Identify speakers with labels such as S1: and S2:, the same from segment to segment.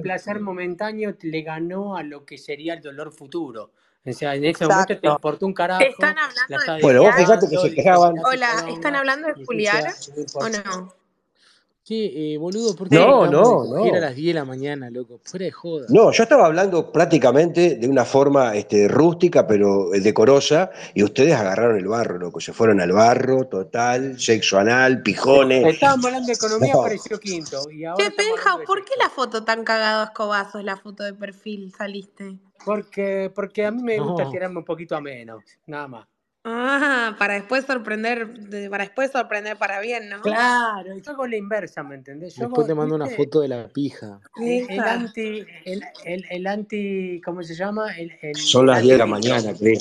S1: placer momentáneo le ganó a lo que sería el dolor futuro. O sea, en ese momento te
S2: Exacto.
S1: importó un carajo.
S3: ¿Están hablando
S1: La
S3: de
S4: Bueno, vos fijate que se quejaban.
S3: Hola, ¿están hablando de
S1: no
S3: o no?
S5: Che, eh, boludo, ¿por qué
S4: No, no,
S5: a
S4: no.
S5: las 10 de la mañana, loco? Fuera de joda.
S4: No, yo estaba hablando prácticamente de una forma este, rústica, pero eh, decorosa, y ustedes agarraron el barro, loco. Se fueron al barro, total, sexo anal, pijones.
S1: Estábamos hablando de economía,
S4: No.
S1: apareció quinto. Y ahora
S3: Che, ¿por qué la foto tan cagado a escobazos, la foto de perfil, saliste?
S1: Porque, porque a mí me gusta
S5: No.
S1: tirarme un poquito a menos, nada más.
S3: Ah, para después sorprender, de- para después sorprender para bien, ¿no?
S1: Claro, yo hago la inversa, ¿me entendés? Yo
S5: Después
S1: hago,
S5: te mando una foto de la pija.
S1: El, anti, el, el, el anti, ¿cómo se llama? El, el,
S4: Son las 10 de la mañana, creo.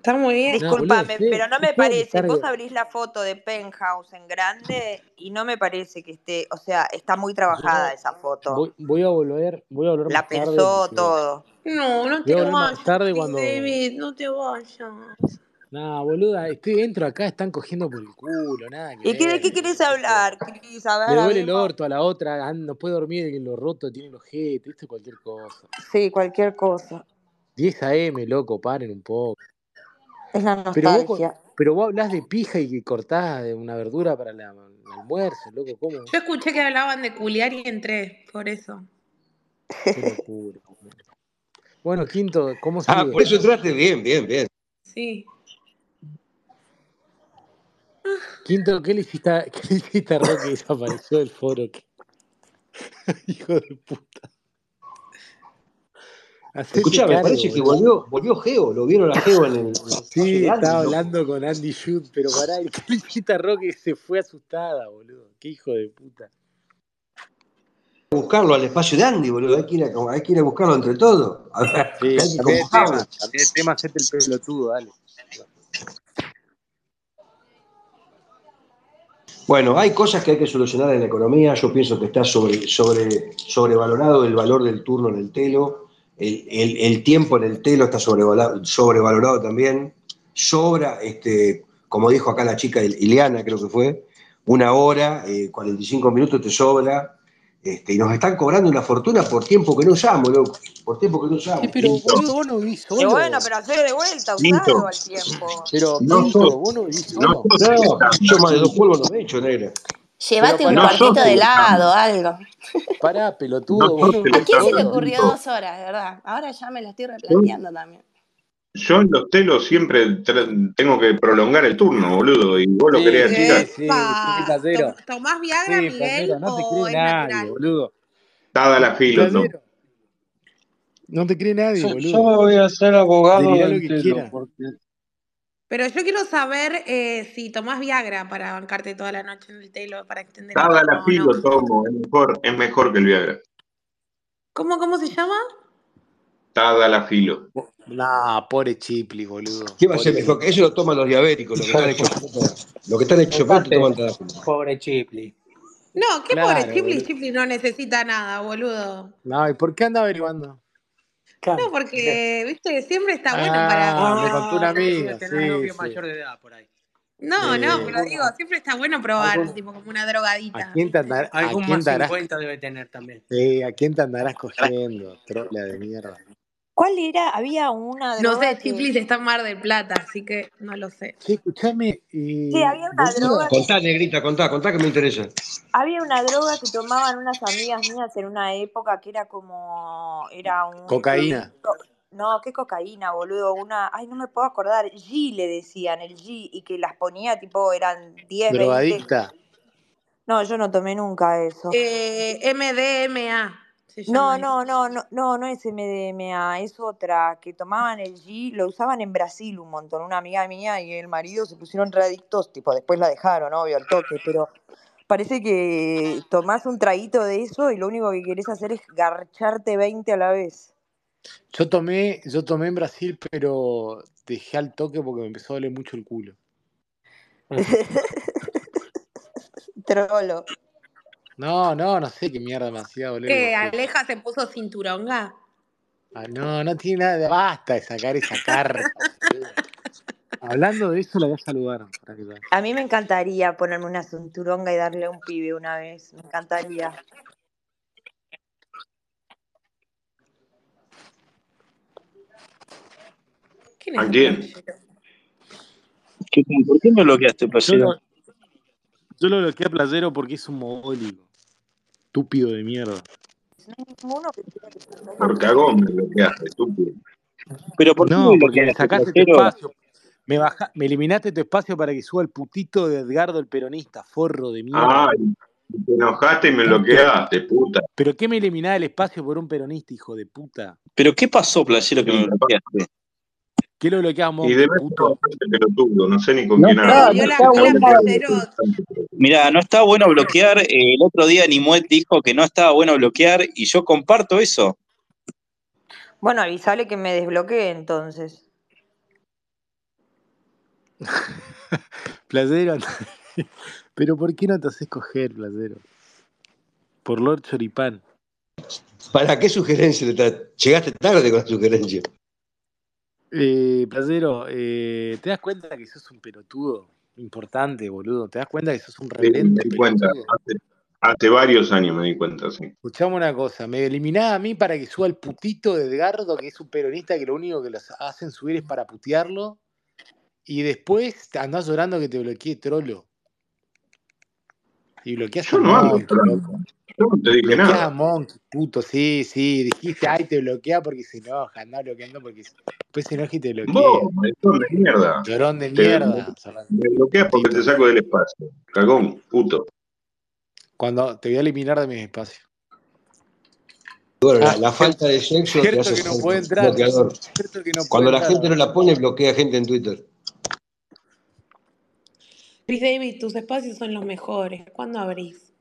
S3: Está muy bien.
S5: No, boludo,
S2: Disculpame, pero no me parece. Vos abrís la foto de Penthouse en grande y no me parece que esté, o sea, está muy trabajada
S5: Yo
S2: esa foto.
S5: voy, voy a volver, voy a volver
S2: La
S5: más tarde
S2: pensó
S5: porque
S2: todo.
S3: No, no
S5: voy
S3: te
S5: a volver más
S3: vayas,
S5: tarde cuando.
S3: David, no te vayas.
S5: Nah, boluda, estoy dentro acá, están cogiendo por el culo, nada que
S2: ¿Y qué, de
S5: ver.
S2: qué querés hablar, Cris? A
S5: Le duele el orto a la otra, ah, no puede dormir en lo roto, tiene el ojete, esto es cualquier cosa.
S2: Sí, cualquier cosa.
S5: 10 AM, loco, paren un poco.
S2: Es la
S5: Pero vos, co-
S2: nostalgia.
S5: pero vos hablás de pija y que cortás de una verdura para la- el almuerzo, loco, ¿cómo?
S3: Yo escuché que hablaban de culiar y entré, por eso.
S5: Qué locura. Bueno, Quinto, ¿cómo
S4: Ah,
S5: sigue?
S4: por eso entraste bien, bien, bien.
S3: Sí.
S5: Quinto, ¿qué le hiciste a, qué le hiciste a Roque que desapareció del foro? ¿Qué- Hijo de puta.
S4: Escuchame,
S5: cargo,
S4: parece que volvió, volvió Geo, lo vieron a Geo en el, en el
S5: Sí, estaba hablando con Andy Schut, pero pará, ¿qué le hiciste a Roque que se fue asustada, boludo? Qué hijo de puta.
S4: buscarlo al espacio de Andy, boludo. Hay que ir a, hay que ir a buscarlo entre todos. A ver,
S5: Sí,
S4: hay que convocarlo.
S5: tema, de tema, hacete el pelotudo, dale.
S4: Bueno, hay cosas que hay que solucionar en la economía. Yo pienso que está sobre, sobre, sobrevalorado el valor del turno en el telo. El, el- el tiempo en el telo está sobrevalorado, sobrevalorado también. Sobra, este, como dijo acá la chica Ileana, creo que fue, una hora, eh, 45 minutos te sobra. Este, y nos están cobrando una fortuna por tiempo que no usamos, loco. Por tiempo que no
S5: Sí,
S4: usamos.
S5: pero
S6: Quinto,
S5: boludo, vos no vivís
S2: Y bueno,
S5: solo.
S2: pero hacer de vuelta, usalo al tiempo.
S5: Pero
S6: no sos,
S5: vos no vivís
S6: no
S5: solo.
S4: No,
S6: esa,
S4: yo más de dos polvos no me he hecho, negra.
S7: Llévate un
S6: no
S7: cuartito de
S6: el
S7: helado, algo.
S5: pará, pelotudo, no
S7: ¿A quién se le ocurrió dos horas, de verdad? Ahora ya me lo estoy replanteando también.
S6: yo en los telos siempre tengo que prolongar el turno, boludo, y vos lo
S5: Sí,
S6: querés
S5: sí,
S6: achicar.
S5: sí, sí.
S3: ¿Tom- ¿Tomás Viagra,
S5: Sí,
S3: Miguel,
S5: platero, no te
S3: o
S5: cree nadie,
S3: natural?
S5: boludo.
S6: Dada la filo, no.
S5: No te cree nadie,
S8: Yo, yo
S5: boludo.
S8: me voy a hacer abogado del telo, porque
S3: Pero yo quiero saber eh, si tomás Viagra para bancarte toda la noche en el telo, para extender turno
S6: la
S3: no.
S6: tomo, es mejor, es mejor que el Viagra.
S3: ¿Cómo, cómo se llama?
S6: Dada la filo.
S5: Nah, pobre Chipli, boludo.
S4: ¿Qué va a ser mejor? Eso lo toman los diabéticos, los que están hechos los que están hechos toman
S1: pobre Chipli.
S3: No, qué pobre Chipli.
S5: boludo.
S3: Chipli no necesita nada, boludo.
S5: No, ¿y por qué anda averiguando?
S3: No, porque, viste, siempre está bueno para...
S5: Ah, me contó una amiga,
S1: tener
S5: sí,
S1: novio
S5: sí.
S1: mayor de edad por ahí.
S3: No, no, pero digo, siempre está bueno probar,
S1: Algún,
S3: tipo como una
S5: ¿A
S3: drogadita,
S5: quién te,
S3: ¿viste?
S5: andar- a
S1: algún
S5: quién
S1: más
S5: te harás,
S1: 50 debe tener también.
S5: sí, ¿a quién te andarás cogiendo? Trola de mierda.
S2: ¿Cuál era? Había una
S3: No
S2: droga
S3: sé, Chipli
S2: que...
S3: está en Mar del Plata, así que no lo sé.
S5: Che, escuchame,
S2: Sí, había una droga que...
S4: Contá, negrita, contá, contá que me interesa.
S2: Había una droga que tomaban unas amigas mías en una época que era como... Era un
S5: cocaína.
S2: No, qué cocaína, boludo. Una... Ay, no me puedo acordar. G le decían, el G. Y que las ponía, tipo, eran 10, 20...
S5: drogadicta.
S2: No, yo no tomé nunca eso.
S3: Eh, MDMA
S2: No, no, no, no, no, no es MDMA, es otra, que tomaban el G, lo usaban en Brasil un montón. Una amiga mía y el marido se pusieron readictos, tipo, después la dejaron, obvio, al toque, pero parece que tomás un traguito de eso y lo único que querés hacer es garcharte 20 a la vez.
S5: Yo tomé, yo tomé en Brasil, pero dejé al toque porque me empezó a doler mucho el culo.
S2: Trolo.
S5: No, no, no sé qué mierda me hacía, boludo.
S3: ¿Qué? ¿Aleja se puso cinturonga?
S5: Ah, no, no tiene nada de. Basta de sacar esa carta. Hablando de eso, la voy a saludar.
S2: A mí me encantaría ponerme una cinturonga y darle a un pibe una vez. Me encantaría.
S3: ¿Quién
S6: ¿A quién?
S8: ¿Por qué me bloqueaste, Playero?
S5: Yo lo, bloqueé a Playero porque es un mogólico. Estúpido de mierda.
S2: No hay ninguno que
S6: Por cagón me bloqueaste, estúpido.
S8: Pero ¿por qué
S5: No,
S8: me
S5: porque me sacaste tu espacio. Me, baja, me eliminaste tu espacio para que suba el putito de Edgardo el peronista, forro de mierda.
S6: Ay, te enojaste y me bloqueaste, puta.
S5: ¿Pero qué me eliminaba el espacio por un peronista, hijo de puta?
S8: ¿Pero qué pasó, playero, que me bloqueaste?
S5: ¿Qué lo bloqueaba
S6: y ser
S5: puto?
S6: no sé ni con
S8: No
S6: quién
S8: bueno. Mira, no está bueno bloquear. eh, el otro día Nimuet dijo que no estaba bueno bloquear y yo comparto eso.
S2: Bueno, avisale que me desbloquee entonces.
S5: Playero, ¿pero por qué no te haces coger, Playero? Por Lord Choripán.
S4: ¿Para qué sugerencia? Llegaste tarde con la sugerencia.
S5: Eh, Playero, eh, ¿te das cuenta que sos un pelotudo importante, boludo? ¿Te das cuenta que sos un
S6: Sí, me di cuenta. Hace, hace varios años me di cuenta, sí.
S5: Escuchame una cosa, me eliminaba a mí para que suba el putito de Edgardo, que es un peronista que lo único que los hacen subir es para putearlo, y después andás llorando que te bloqueé trolo. Y bloqueas a
S6: Yo no ando
S5: Monkey, loco.
S6: Yo no te dije
S5: Bloqueas a
S6: nada.
S5: Monkey, puto, sí, sí. Dijiste, ay, te bloquea porque se enoja, andá bloqueando porque se- después se enoja y te bloquea.
S6: Vos, de mierda.
S5: Llorón de
S6: Te,
S5: mierda.
S6: Me bloqueas porque te saco del espacio. Cagón, puto.
S5: Cuando te voy a eliminar de mis espacios.
S4: Bueno, la,
S5: Ah,
S4: la falta de sexo
S5: cierto que no puede entrar. Cierto que no puede
S4: Cuando la
S5: entrar.
S4: gente no la pone, bloquea gente en Twitter.
S3: Chris David, tus espacios son los mejores. ¿Cuándo abrís?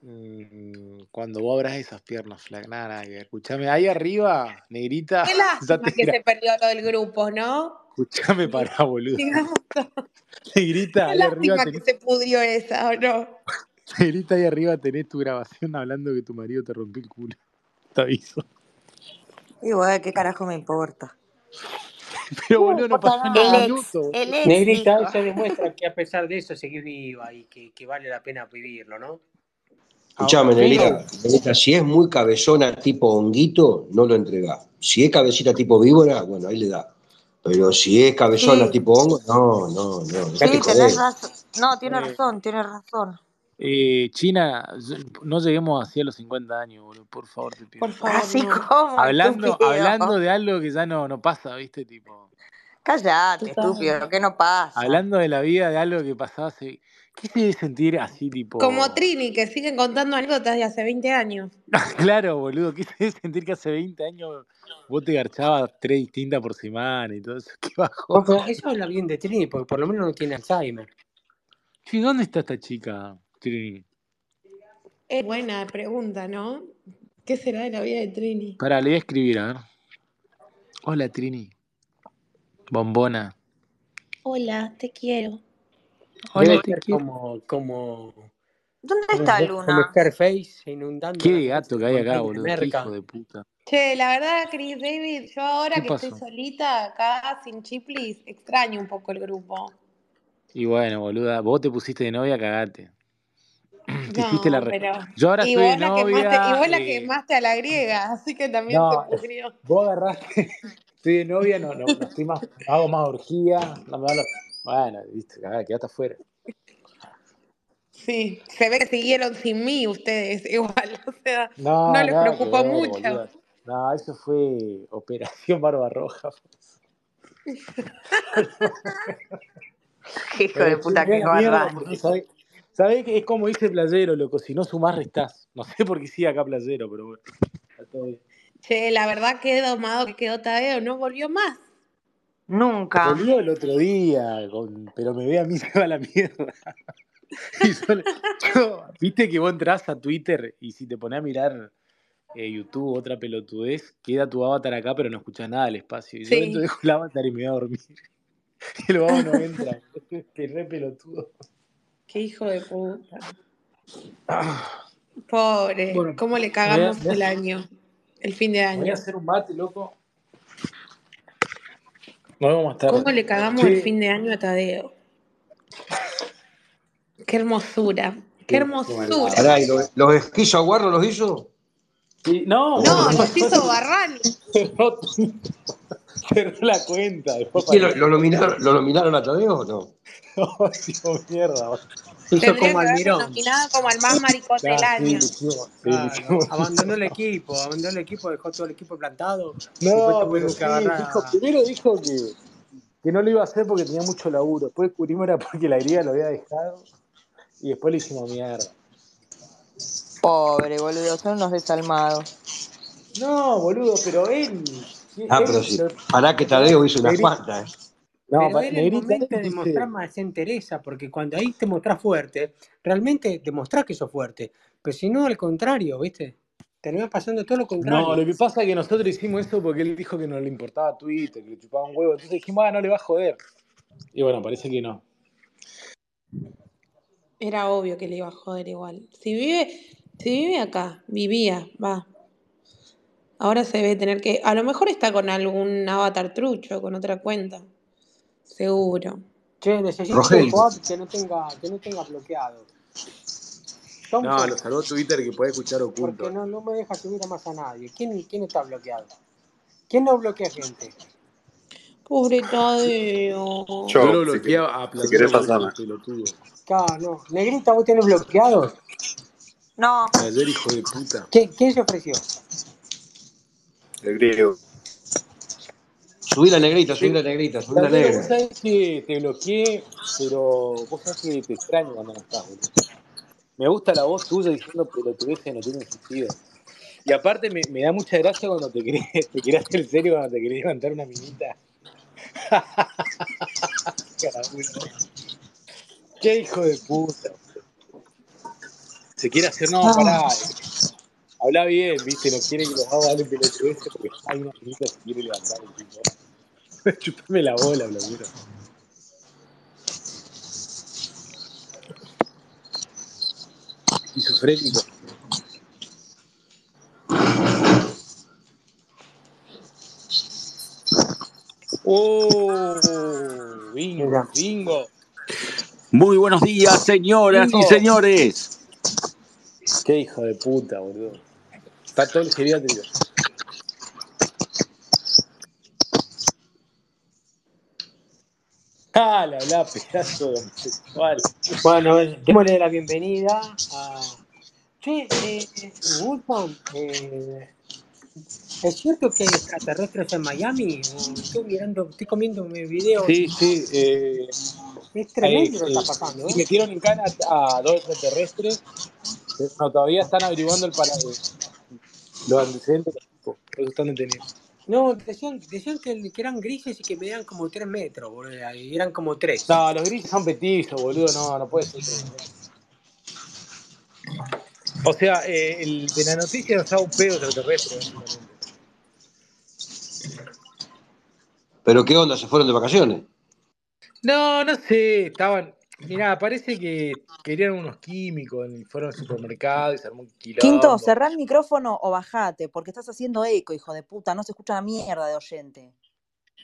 S5: Mm, Cuando vos abras esas piernas, flaca. Nada, nada que ver. Escuchame, ahí arriba, negrita,
S3: Qué lástima que se perdió lo del grupo, ¿no?
S5: Escuchame para, boludo. Negrita,
S3: qué
S5: ahí arriba
S3: lástima que se pudrió esa, ¿o no?
S5: negrita, ahí arriba tenés tu grabación hablando que tu marido te rompió el culo. Te aviso.
S2: Igual, ¿qué carajo me importa?
S5: Pero boludo, no pasó ni
S2: nada.
S5: un
S7: El ex, el
S1: Negrita, eso demuestra que a pesar de eso seguís viva y que, que vale la pena vivirlo, ¿no?
S4: Escuchame, Negrita, Negrita, si es muy cabezona tipo honguito, no lo entregás. Si es cabecita tipo víbora, bueno, ahí le da. Pero si es cabezona
S2: Sí,
S4: tipo hongo, no, no, no,
S2: sí, tenés razón. No, tienes
S5: eh,
S2: razón, tienes razón.
S5: Eh, China, no lleguemos así a los 50 años, boludo. Por favor, te pido.
S3: Por favor,
S2: Así
S3: no.
S2: como,
S5: Hablando,
S2: estúpido.
S5: hablando de algo que ya no, no pasa, ¿viste? Tipo,
S2: Cállate, estúpido, que no pasa.
S5: hablando de la vida de algo que pasaba hace. ¿Qué se debe sentir así, tipo.
S3: Como Trini, que siguen contando anécdotas de hace 20 años.
S5: Claro, boludo, ¿qué se debe sentir que hace 20 años vos te garchabas tres distintas por semana y todo eso? Qué bajón.
S1: Ojo, eso habla bien de Trini, porque por lo menos no tiene Alzheimer.
S5: Sí, ¿dónde está esta chica, Trini?
S3: Es buena pregunta, ¿no? ¿Qué será de la vida de Trini?
S5: Pará, le voy a escribir, a ver. Hola, Trini. Bombona.
S3: Hola, te quiero.
S5: Hola, te quiero.
S1: como, como,
S2: ¿Dónde
S1: como,
S2: está
S1: como
S2: Luna?
S1: Scarface inundando
S5: Qué de gato que hay acá, boludo. Qué hijo de puta.
S3: Che, la verdad, Chris David, yo ahora
S5: ¿Qué
S3: que estoy solita acá, sin chiplis, extraño un poco el grupo.
S5: Y bueno, boluda, vos te pusiste de novia, cagate. Te la
S3: No,
S5: re...
S3: pero.
S5: Yo ahora
S3: Y vos la quemaste, y
S5: novia.
S3: vos la quemaste a la griega, así que también se
S5: No,
S3: pudrió.
S5: vos agarraste. Estoy de novia, no, no, no estoy más, no hago más orgía, no me da. Bueno, viste, cagá, quedaste afuera.
S3: Sí, se ve que siguieron sin mí ustedes, igual, o sea,
S5: No,
S3: no les
S5: nada que
S3: preocupó
S5: ver,
S3: mucho.
S5: boluda. No, eso fue Operación Barba Roja.
S2: Qué hijo
S5: Pero
S2: de puta,
S5: la mierda porque sabés, es como dice Playero, loco, si no sumás restás. No sé por qué sigue acá Playero, pero bueno, está todo bien.
S3: Che, la verdad que domado que quedó Tadeo, no volvió más.
S2: Nunca.
S5: Volvió el otro día, con- pero me ve a mí se va la mierda. Yo- yo- Viste que vos entrás a Twitter y si te pones a mirar eh, YouTube, otra pelotudez, queda tu avatar acá, pero no escuchás nada del espacio. Y yo entro,
S3: Sí.
S5: dejo el avatar y me voy a dormir. Y el vago no entra. Qué re pelotudo.
S3: Qué hijo de puta.
S5: Ah,
S3: Pobre,
S5: Bueno,
S3: ¿cómo le
S5: me voy a,
S3: cagamos el año? El fin de
S5: me voy a
S3: año.
S5: hacer un mate, loco. Nos vemos más
S3: ¿Cómo
S5: tarde.
S3: le cagamos el fin de año a Tadeo? Qué hermosura, qué
S5: qué,
S3: hermosura.
S5: maldad.
S4: Pará, ¿y los, los esquís Aguardo los hizo?
S5: Sí, no,
S3: No, los hizo Barral.
S5: No, cerró la cuenta. Después
S4: ¿Y qué, lo, nominaron, ¿Lo nominaron a Tadeo o no?
S5: No, digo, mierda.
S1: Hizo como
S3: que haberse
S1: Almirón.
S3: nominado como al más maricón del
S5: Ah, sí,
S3: año.
S5: sí,
S1: Claro,
S5: hicimos.
S1: abandonó el equipo, abandonó el equipo, dejó todo el equipo plantado.
S5: No, pero dijo, primero dijo que, que no lo iba a hacer porque tenía mucho laburo. Después descubrimos era porque la griega lo había dejado. Y después le hicimos mierda.
S2: Pobre, boludo, son unos desalmados.
S5: No, boludo, pero él.
S4: Ah,
S5: él
S4: pero sí.
S5: lo-
S4: Pará que Tadeo hizo unas cuantas. ¿eh?
S5: No,
S1: Pero era el momento de
S5: dice.
S1: demostrar más entereza, porque cuando ahí te mostrás fuerte, realmente demostrás que sos fuerte. Pero si no, al contrario, ¿viste? Terminás pasando todo lo
S5: No,
S1: contrario.
S5: lo que pasa es que nosotros hicimos eso porque él dijo que no le importaba Twitter, que le chupaba un huevo. Entonces dijimos, ah, no le va a joder. Y bueno, parece que no.
S3: Era obvio que le iba a joder igual. Si vive, si vive acá, vivía, va. Ahora se debe tener que. A lo mejor está con algún avatar trucho, con otra cuenta. Seguro.
S1: Che, necesito un
S4: Rogel.
S1: coac que no tenga, que no tenga bloqueado.
S5: No, lo salvó Twitter que puede escuchar
S1: porque
S5: oculto.
S1: no, no me deja subir a más a nadie. ¿Quién, quién está bloqueado? ¿Quién no bloquea gente?
S3: Pobre Tadeo.
S5: Yo
S6: Yo,
S5: lo
S6: si,
S5: bloqueaba a
S6: si
S5: Platero
S6: querés
S5: porque pelotudo.
S1: Claro, no. Negrita, ¿vos tenés bloqueados?
S2: No,
S5: Ayer, hijo de puta.
S1: ¿Quién, quién se ofreció?
S6: El griego.
S4: Subí la negrita, subí la negrita, subí la
S5: Platero, vos
S4: negra.
S5: sabés que te bloqueé, pero vos sabés que te extraño cuando no estás, boludo. Me gusta la voz tuya diciendo pelotudeces que no tienen sentido. Y aparte me, me da mucha gracia cuando te querés, te querés hacer serio, cuando te querés levantar una minita. Carabulo. Qué hijo de puta. Se quiere hacer, no, pará. Habla bien, viste, no quiere que los haga darle pelotudeces porque hay una minita que quiere levantar el tipo. Chupame la bola, boludo. Esquizofrénico. Oh, bingo, bingo.
S9: Muy buenos días, señoras y señores.
S5: Qué hijo de puta, boludo. Está todo el geriátrico. Ah, la la pedazo de homosexual.
S1: Bueno, démosle la bienvenida a. Che, eh, eh, ¿es cierto que hay extraterrestres en Miami? O Estoy mirando, estoy comiendo videos.
S5: Sí, sí. Eh,
S1: Es
S5: eh,
S1: tremendo lo que
S5: eh,
S1: está pasando,
S5: sí,
S1: ¿eh?
S5: metieron en cana a dos extraterrestres. pero No, todavía están averiguando el para, los antecedentes del. Por eso están detenidos.
S1: No, decían, decían que, que eran grises y que medían como 3 metros, boludo. Y eran como 3.
S5: No, los grises son petizos, boludo. No, no puede ser. O sea, eh, el de la noticia nos da un pedo extraterrestre.
S4: Pero qué onda, se fueron de vacaciones.
S5: No, no sé, estaban. Mirá, parece que querían unos químicos, y fueron al supermercado y se armó un
S2: Quinto,
S5: quilombo.
S2: cerrá el micrófono o bajate, porque estás haciendo eco, hijo de puta. No se escucha una mierda de oyente.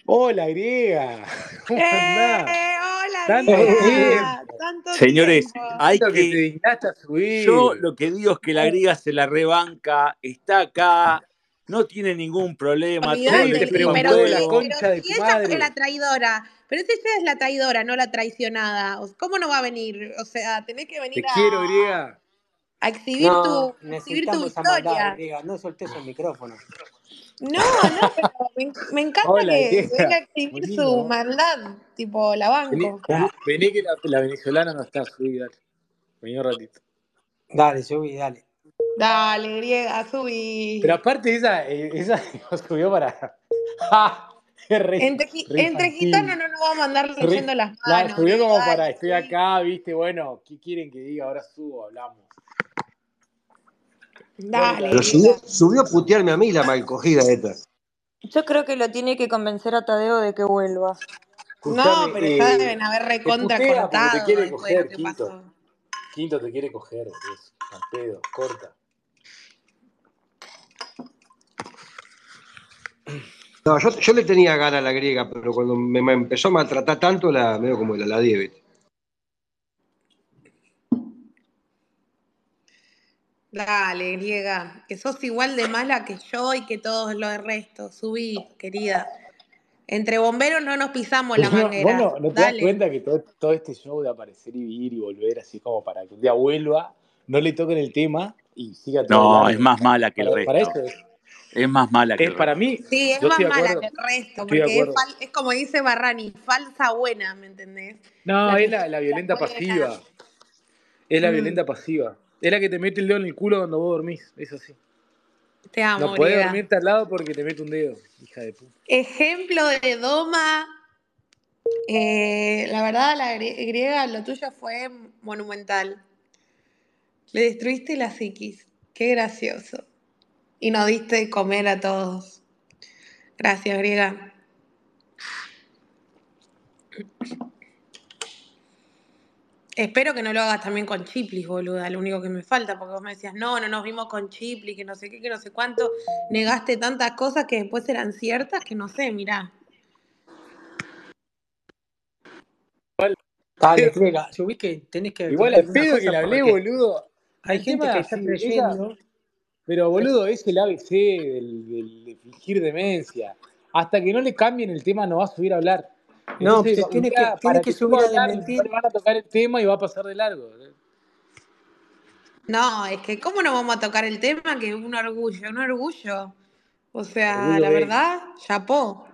S5: Hola, griega. ¿Cómo andás?
S3: ¡Eh! ¡Hola,
S5: Tanto
S3: griega!
S5: tiempo.
S3: ¡Tanto
S9: Señores,
S3: tiempo!
S9: hay
S5: Tanto que te
S9: que.
S5: subir.
S9: Yo lo que digo es que la griega se la rebanca, está acá, no tiene ningún problema, todo
S3: Olvídate,
S5: Nadie
S9: le
S5: te
S3: sí,
S5: preguntó
S3: pero
S5: de
S3: si,
S5: la
S3: pero
S5: concha de tu
S3: ella fue la traidora, pero si ella es la traidora, no la traicionada, ¿cómo no va a venir? O sea, tenés que
S5: Te
S3: venir
S5: quiero,
S3: a,
S5: griega.
S3: a exhibir
S1: No,
S3: tu, a exhibir tu
S1: maldad, griega. No soltés el micrófono.
S3: No, no, pero me, me encanta
S5: Hola,
S3: que venga a exhibir su maldad, tipo, la banco.
S5: vení, vení que la, la venezolana no está, subí, dale. Vení un ratito.
S1: Dale, subí, dale.
S3: Dale, griega,
S5: Pero
S3: subí.
S5: aparte esa, eh, esa nos subió para... Es re,
S3: Entre,
S5: re
S3: entre gitanos no nos vamos a andar
S5: Re-
S3: leyendo las
S5: la
S3: manos,
S5: subió como para, estoy acá, viste, bueno, ¿qué quieren que diga? Ahora subo, hablamos.
S3: Dale,
S4: Pero
S5: Tadeo.
S4: subió, a putearme a mí la mal cogida esta.
S2: Yo creo que lo tiene que convencer a Tadeo de que vuelva.
S3: No, pero ya
S5: eh,
S3: deben haber
S5: te
S3: recontra
S5: te
S3: cortado
S5: quiere
S3: de lo
S5: coger, Quinto.
S3: pasó.
S5: Quinto te quiere coger. Al pedo, corta.
S4: No, yo, yo le tenía ganas a la griega, pero cuando me, me empezó a maltratar tanto, la medio como la, la dieve.
S3: Dale, griega, que sos igual de mala que yo y que todos los del resto. Subí, querida. Entre bomberos no nos pisamos la
S5: no, vos
S3: manguera.
S5: no, no te das cuenta que todo, todo este show de aparecer y vivir y volver así como para que un día vuelva, no le toquen el tema y siga todo
S9: No, es más mala que el
S5: Para, para
S9: resto.
S5: eso es.
S9: Es más mala que
S5: Es
S9: el
S5: para
S9: resto.
S5: mí,
S3: Sí, es
S5: yo
S3: más mala que el resto,
S5: estoy de
S3: porque es, fal- es como dice Barrani, falsa buena, ¿me entendés?
S5: No,
S3: La
S5: es la, violenta pasiva. Es la
S3: Mm,
S5: violenta pasiva. Es la que te mete el dedo en el culo cuando vos dormís. Eso sí.
S3: te amo,
S5: No podés dormirte al lado porque te mete un dedo, hija de puta.
S3: Ejemplo de Doma. eh, la verdad, la grie- griega, lo tuyo fue monumental. Le destruiste la psiquis. Qué gracioso. Y nos diste de comer a todos. Gracias, griega. Espero que no lo hagas también con Chiplis, boluda, lo único que me falta, porque vos me decías, no, no nos vimos con Chiplis, que no sé qué, que no sé cuánto. Negaste tantas cosas que después eran ciertas que no sé, mirá.
S5: Igual,
S1: Dale, Griega, subí que tenés que
S5: igual
S1: algunas
S5: pedo que le hablé, boludo.
S1: hay gente que
S5: es
S1: está
S5: así, ella,
S1: creyendo.
S5: Pero boludo, es el ABC del, del- de fingir demencia. Hasta que no le cambien el tema no va a subir a hablar.
S1: No,
S5: Entonces, un
S1: tiene que,
S5: día,
S1: tiene
S5: para
S1: que
S5: que
S1: subir
S5: a hablar,
S1: desmentir.
S5: van a tocar el tema y va a pasar de largo.
S3: No, es que ¿cómo no vamos a tocar el tema? Que es un orgullo, un orgullo. O sea,
S5: Orgullo
S3: la
S5: gay.
S3: verdad, chapó.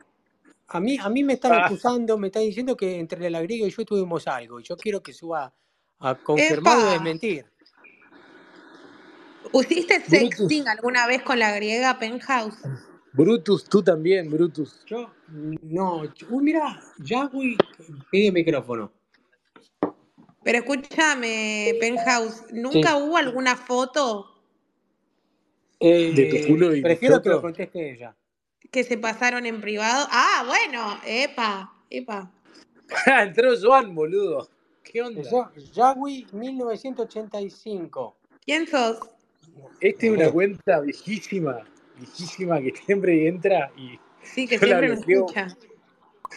S1: A mí, a mí me están
S5: Ah,
S1: acusando, me están diciendo que entre la griega y yo tuvimos algo. Yo quiero que suba a confirmar o desmentir.
S3: ¿Usiste
S5: Brutus,
S3: sexting alguna vez con la griega Penthouse?
S5: Brutus, tú también, Brutus.
S1: Yo, no. Uy, mira, Yagui pide micrófono.
S3: Pero escúchame, Penthouse,
S1: Sí.
S3: ¿nunca hubo alguna foto
S5: De tu
S1: Eh,
S5: culo y
S1: prefiero que lo conteste ella.
S3: que se pasaron en privado? Ah, bueno, epa, epa.
S5: Entró Joan, boludo. ¿Qué onda?
S1: Yagui 1985.
S3: ¿Quién sos?
S5: Esta es una cuenta viejísima, viejísima que siempre entra y
S3: Sí, que siempre nos escucha.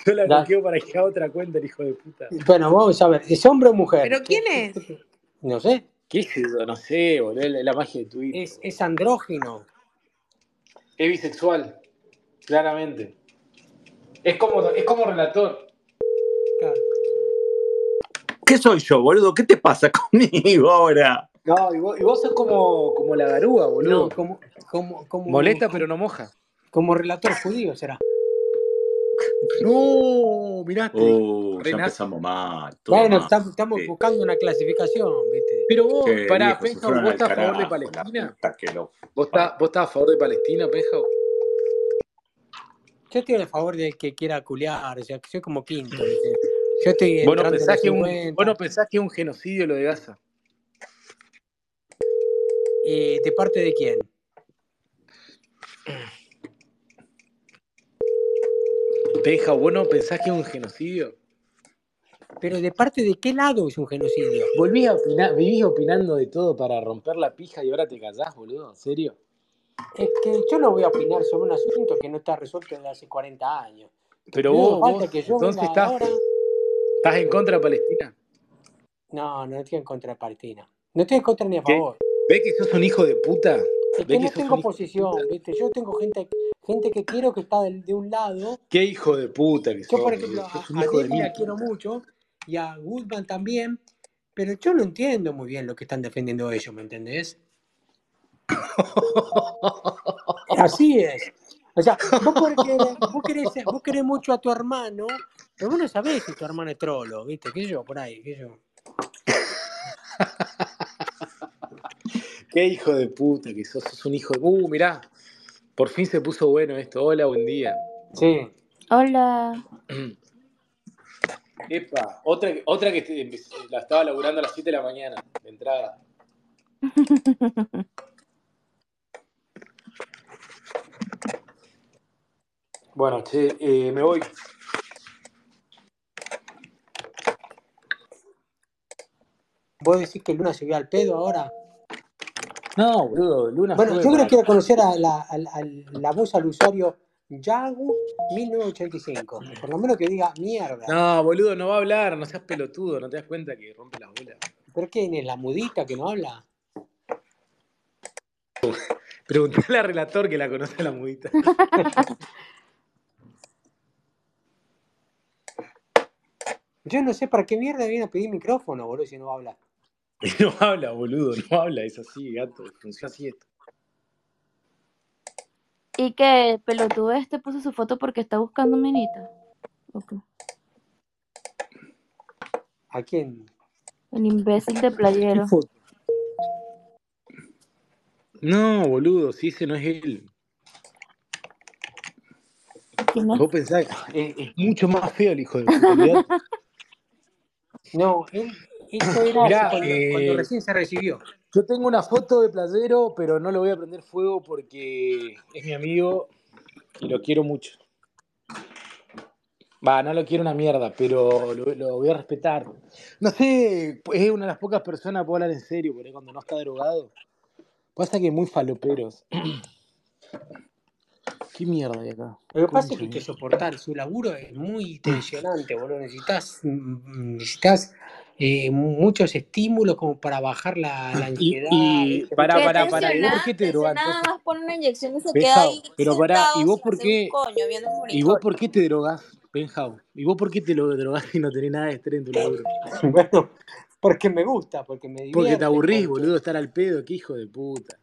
S5: yo la bloqueo para que haga otra cuenta, el hijo de puta.
S1: Bueno, vamos a ver, ¿es hombre o mujer?
S3: ¿Pero
S1: ¿Qué-
S3: quién es?
S1: No sé.
S5: ¿Qué es eso? No sé, boludo, es la, la magia de Twitter.
S1: Es, es andrógino.
S5: Es bisexual, claramente. Es como, es como relator.
S9: ¿Qué soy yo, boludo? ¿Qué te pasa conmigo ahora?
S5: No, y vos, y vos sos como, como la garúa,
S1: No,
S5: boludo.
S1: como, como, como,
S5: Molesta
S1: como,
S5: pero no moja.
S1: como relator judío será.
S5: No, miraste.
S9: Uh, ya empezamos mal,
S1: Bueno, estamos, estamos
S9: Sí.
S1: buscando una clasificación, ¿viste?
S5: Pero vos,
S9: Che,
S5: pará,
S9: fueron
S5: ¿vos estás a favor de Palestina?
S9: lo
S5: ¿Vos estás, vos estás a favor de Palestina, Penja?
S1: Yo estoy a favor del que quiera culiar, o sea, que soy como quinto, ¿viste? Yo estoy
S5: ¿Vos no,
S1: en
S5: pensás
S1: los
S5: que un, vos
S1: 50.
S5: no pensás que es un genocidio lo de Gaza?
S1: ¿Y de parte de quién?
S5: Penja, ¿vos no pensás que es un genocidio?
S1: Pero de parte de qué lado es un genocidio?
S5: Volvís a opinar, vivís opinando de todo para romper la pija y ahora te callás, boludo, ¿en serio?
S1: Es que yo no voy a opinar sobre un asunto que no está resuelto desde hace 40 años.
S5: Pero
S1: No
S5: vos,
S1: falta
S5: vos,
S1: que yo
S5: entonces estás,
S1: ahora.
S5: estás en contra de Palestina.
S1: No, no estoy en contra de Palestina. No estoy en contra ni a
S5: ¿Qué?
S1: favor.
S5: ¿Ves que sos un hijo de puta?
S1: Es
S5: ¿Ves
S1: que no tengo posición? ¿viste? Yo tengo gente, gente que quiero que está de, de un lado.
S5: ¿Qué hijo de puta que
S1: Yo,
S5: sos,
S1: por ejemplo, a, a Demi la quiero mucho y a Goodman también, pero yo no entiendo muy bien lo que están defendiendo ellos, ¿me entendés? Así es. O sea, vos, querés, vos querés mucho a tu hermano, pero vos no sabés si tu hermano es trolo, ¿viste? ¿Qué yo? Por ahí, ¿qué yo?
S5: Qué hijo de puta que sos, sos un hijo de... Uh, mirá, por fin se puso bueno esto. Hola, buen día.
S1: Sí.
S10: Hola.
S5: Epa, otra, que- otra que te- empecé- la estaba laburando a las 7 de la mañana, de entrada. Bueno, che, eh, me voy.
S1: ¿Vos decís que Luna se vio al pedo ahora?
S5: No, boludo, Luna
S1: Bueno, yo creo quiero conocer a la, a la- a la voz al usuario Yagu 1985. Por lo menos que diga mierda.
S5: No, boludo, no va a hablar, no seas pelotudo, no te das cuenta que rompe las bolas.
S1: ¿Pero quién es? ¿La mudita que no habla?
S5: Preguntale al relator que la conoce a la mudita.
S1: Yo no sé para qué mierda viene a pedir micrófono, boludo, si no habla.
S5: No habla, boludo, no habla, es así, gato, funciona así esto.
S10: ¿Y que pelotudez te puso su foto porque está buscando minita? Ok.
S1: ¿A quién?
S10: El imbécil de
S5: ¿Qué
S10: playero.
S5: No, boludo, si ese no es él.
S10: ¿Quién es?
S5: Vos pensás, es, es mucho más feo el hijo de puta.
S1: No, él, esto era
S5: Mirá,
S1: cuando, cuando
S5: eh,
S1: recién se recibió.
S5: yo tengo una foto de playero, pero no lo voy a prender fuego porque es mi amigo y lo quiero mucho. Va, no lo quiero una mierda, pero lo, lo voy a respetar. No sé, es una de las pocas personas que hablar en serio, por ahí cuando no está drogado. Pasa que muy faloperos. ¿Qué mierda hay acá?
S1: Lo que pasa es que hay que soportar, su laburo es muy tensionante, boludo. Necesitas, mm, necesitas eh, muchos estímulos como para bajar la, la
S5: Y,
S1: ansiedad,
S5: y
S10: Qué
S5: pará, pará. ¿Y vos por qué te drogás
S10: nada más pone una inyección y se queda ahí
S5: pero
S10: sentado
S5: ¿y vos por qué? ¿Y vos por qué te drogás, Benjao? ¿Y vos por qué te lo drogás si no tenés nada de estrés en tu laburo?
S1: Bueno, porque me gusta, porque me
S5: Porque te aburrís,
S1: porque,
S5: boludo, estar al pedo, qué hijo de puta.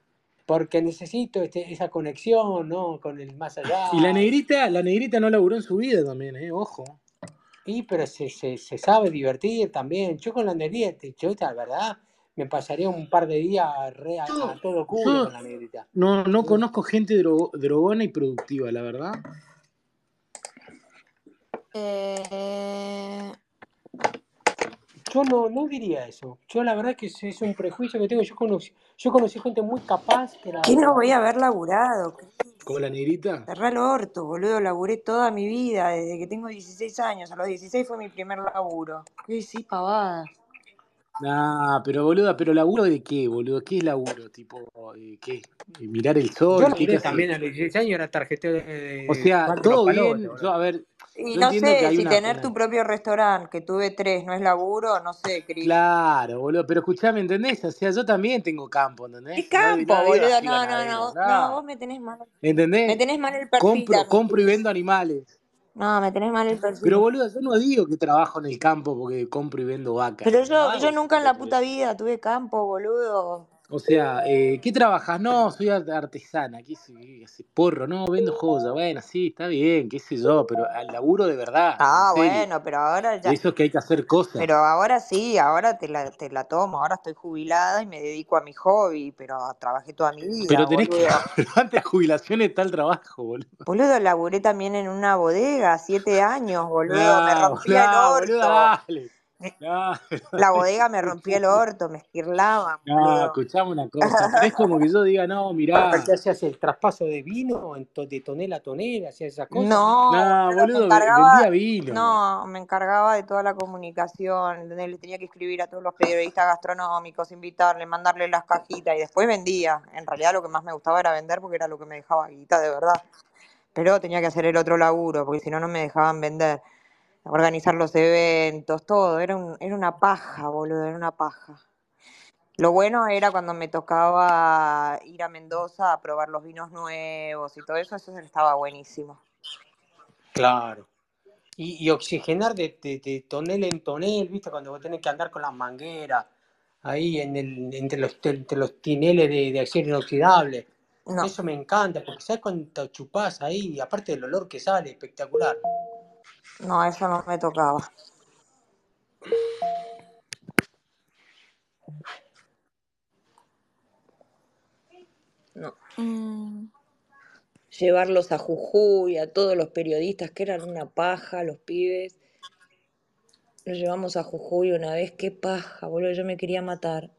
S1: porque necesito este, esa conexión, ¿no? Con el más
S5: Y la
S1: allá.
S5: negrita, la negrita no laburó en su vida también, eh, ojo.
S1: Y pero se, se, se sabe divertir también. Yo con la negrita, yo la verdad, me pasaría un par de días re a, todo culo
S5: yo
S1: con la negrita.
S5: no, no conozco gente dro- drogona y productiva, la verdad.
S10: Eh,
S1: Yo no, no diría eso. Yo la verdad que es, es un prejuicio que tengo. Yo conocí, yo conocí gente muy capaz que la
S2: ¿Qué no voy a haber laburado? ¿Qué
S5: Como la negrita.
S2: Cerrá el orto, boludo. Laburé toda mi vida, desde que tengo 16 años. A los 16 fue mi primer laburo. ¿Qué sí, pavada?
S5: Nah, pero boluda, pero laburo de qué, boludo? ¿Qué es laburo? Tipo, eh, ¿qué? Eh, ¿Mirar el
S1: Yo
S5: sol? ¿Qué hay que
S1: laburé
S5: hacer?
S1: también a los 16 años, era tarjetero de,
S5: O sea, todo
S1: palotes,
S5: bien. Yo, a ver,
S2: Y
S5: yo
S2: no
S5: entiendo que
S2: sé,
S5: hay
S2: si
S5: una,
S2: tener
S5: una-
S2: tu propio restaurante, que tuve tres, no es laburo, no sé, Cris.
S5: Claro, boludo, pero escuchame, ¿entendés? O sea, yo también tengo campo,
S2: ¿Qué
S5: ¿entendés? No,
S2: campo,
S5: no
S2: boludo? No, no, no. No, vos me tenés mal.
S5: ¿Entendés?
S2: Me tenés mal el perfil
S5: Compro, compro y vendo animales.
S2: No, me tenés mal el
S5: Pero
S2: perfil.
S5: boludo, yo no digo que trabajo en el campo porque compro y vendo vacas.
S2: Pero yo, yo nunca en la puta vida tuve campo, boludo.
S5: O sea, eh, ¿qué trabajas? No, soy art- artesana, ¿qué sé, porro? No, vendo joya. Bueno, sí, está bien, qué sé yo, pero al laburo de verdad,
S2: Ah, bueno, pero ahora ya.
S5: eso que hay que hacer cosas.
S2: Pero ahora sí, ahora te la, te la tomo. Ahora estoy jubilada y me dedico a mi hobby, pero trabajé toda mi vida,
S5: Pero tenés que,
S2: boludo.
S5: pero antes de jubilación está el trabajo, boludo.
S2: Boludo, laburé también en una bodega, siete años, boludo. Me
S5: No,
S2: rompía el
S5: no, boludo,
S2: orto.
S5: dale. No,
S2: La bodega me rompía el orto, me esquirlaban,
S5: no, escuchame una cosa, es como que yo diga, no, mirá.
S1: ¿Qué hacías el traspaso de vino de tonela a tonela? ¿Hacías esas cosas?
S2: No,
S5: No,
S2: boludo, me encargaba,
S5: vendía vino.
S2: no, me encargaba de toda la comunicación. Le tenía que escribir a todos los periodistas gastronómicos, invitarles, mandarles las cajitas y después vendía. En realidad lo que más me gustaba era vender porque era lo que me dejaba guita de verdad. Pero tenía que hacer el otro laburo porque si no, no me dejaban vender. Organizar los eventos, todo. Era, un, era una paja, boludo, era una paja. Lo bueno era cuando me tocaba ir a Mendoza a probar los vinos nuevos y todo eso, eso estaba buenísimo.
S1: Claro. Y, y oxigenar de, de, de tonel en tonel, ¿viste? Cuando vos tenés que andar con las mangueras ahí en el, entre, los, entre los tineles de, de acero inoxidable.
S2: No,
S1: Eso me encanta, porque ¿sabes cuánto chupás ahí? Aparte del olor que sale, espectacular.
S2: No, eso no me tocaba. No.
S10: mm,
S2: Llevarlos a Jujuy, a todos los periodistas que eran una paja, los pibes. Los llevamos a Jujuy una vez, qué paja, boludo, yo me quería matar.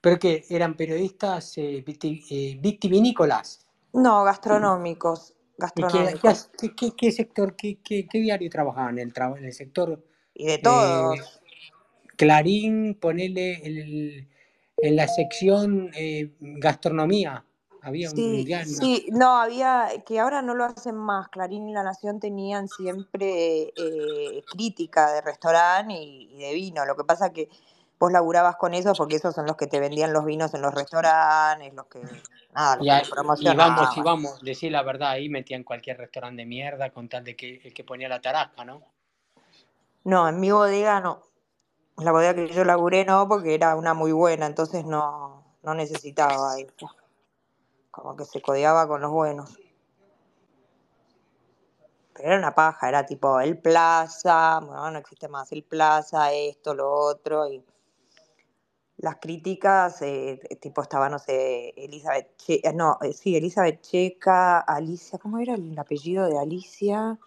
S1: Pero que eran periodistas eh, viti- eh, vitivinícolas.
S2: No, gastronómicos,
S1: ¿Y qué,
S2: gastronómicos.
S1: qué, qué- qué sector, qué, qué- qué diario trabajaban? ¿En el, traba- en el sector
S2: Y de
S1: eh,
S2: todos.
S1: Clarín, ponele el- en la sección eh, gastronomía? Había un, un
S2: Sí,
S1: diario.
S2: sí, no, había, que ahora no lo hacen más. Clarín y La Nación tenían siempre eh, crítica de restaurante y, y de vino. Lo que pasa que vos laburabas con esos porque esos son los que te vendían los vinos en los restaurantes, los que, nada, los
S1: Y,
S2: que
S1: y vamos, y vamos, decir la verdad, ahí metían cualquier restaurante de mierda con tal de que el que ponía la tarasca, ¿no?
S2: No, en mi bodega no. La bodega que yo laburé no, porque era una muy buena, entonces no, no necesitaba eso. Como que se codeaba con los buenos. Pero era una paja, era tipo el Plaza, bueno, no existe más el Plaza, esto, lo otro, y las críticas, eh, tipo estaba, no sé, Elizabeth, Che- eh, no, eh, sí, Elizabeth Checa, Alicia, ¿cómo era el apellido de Alicia?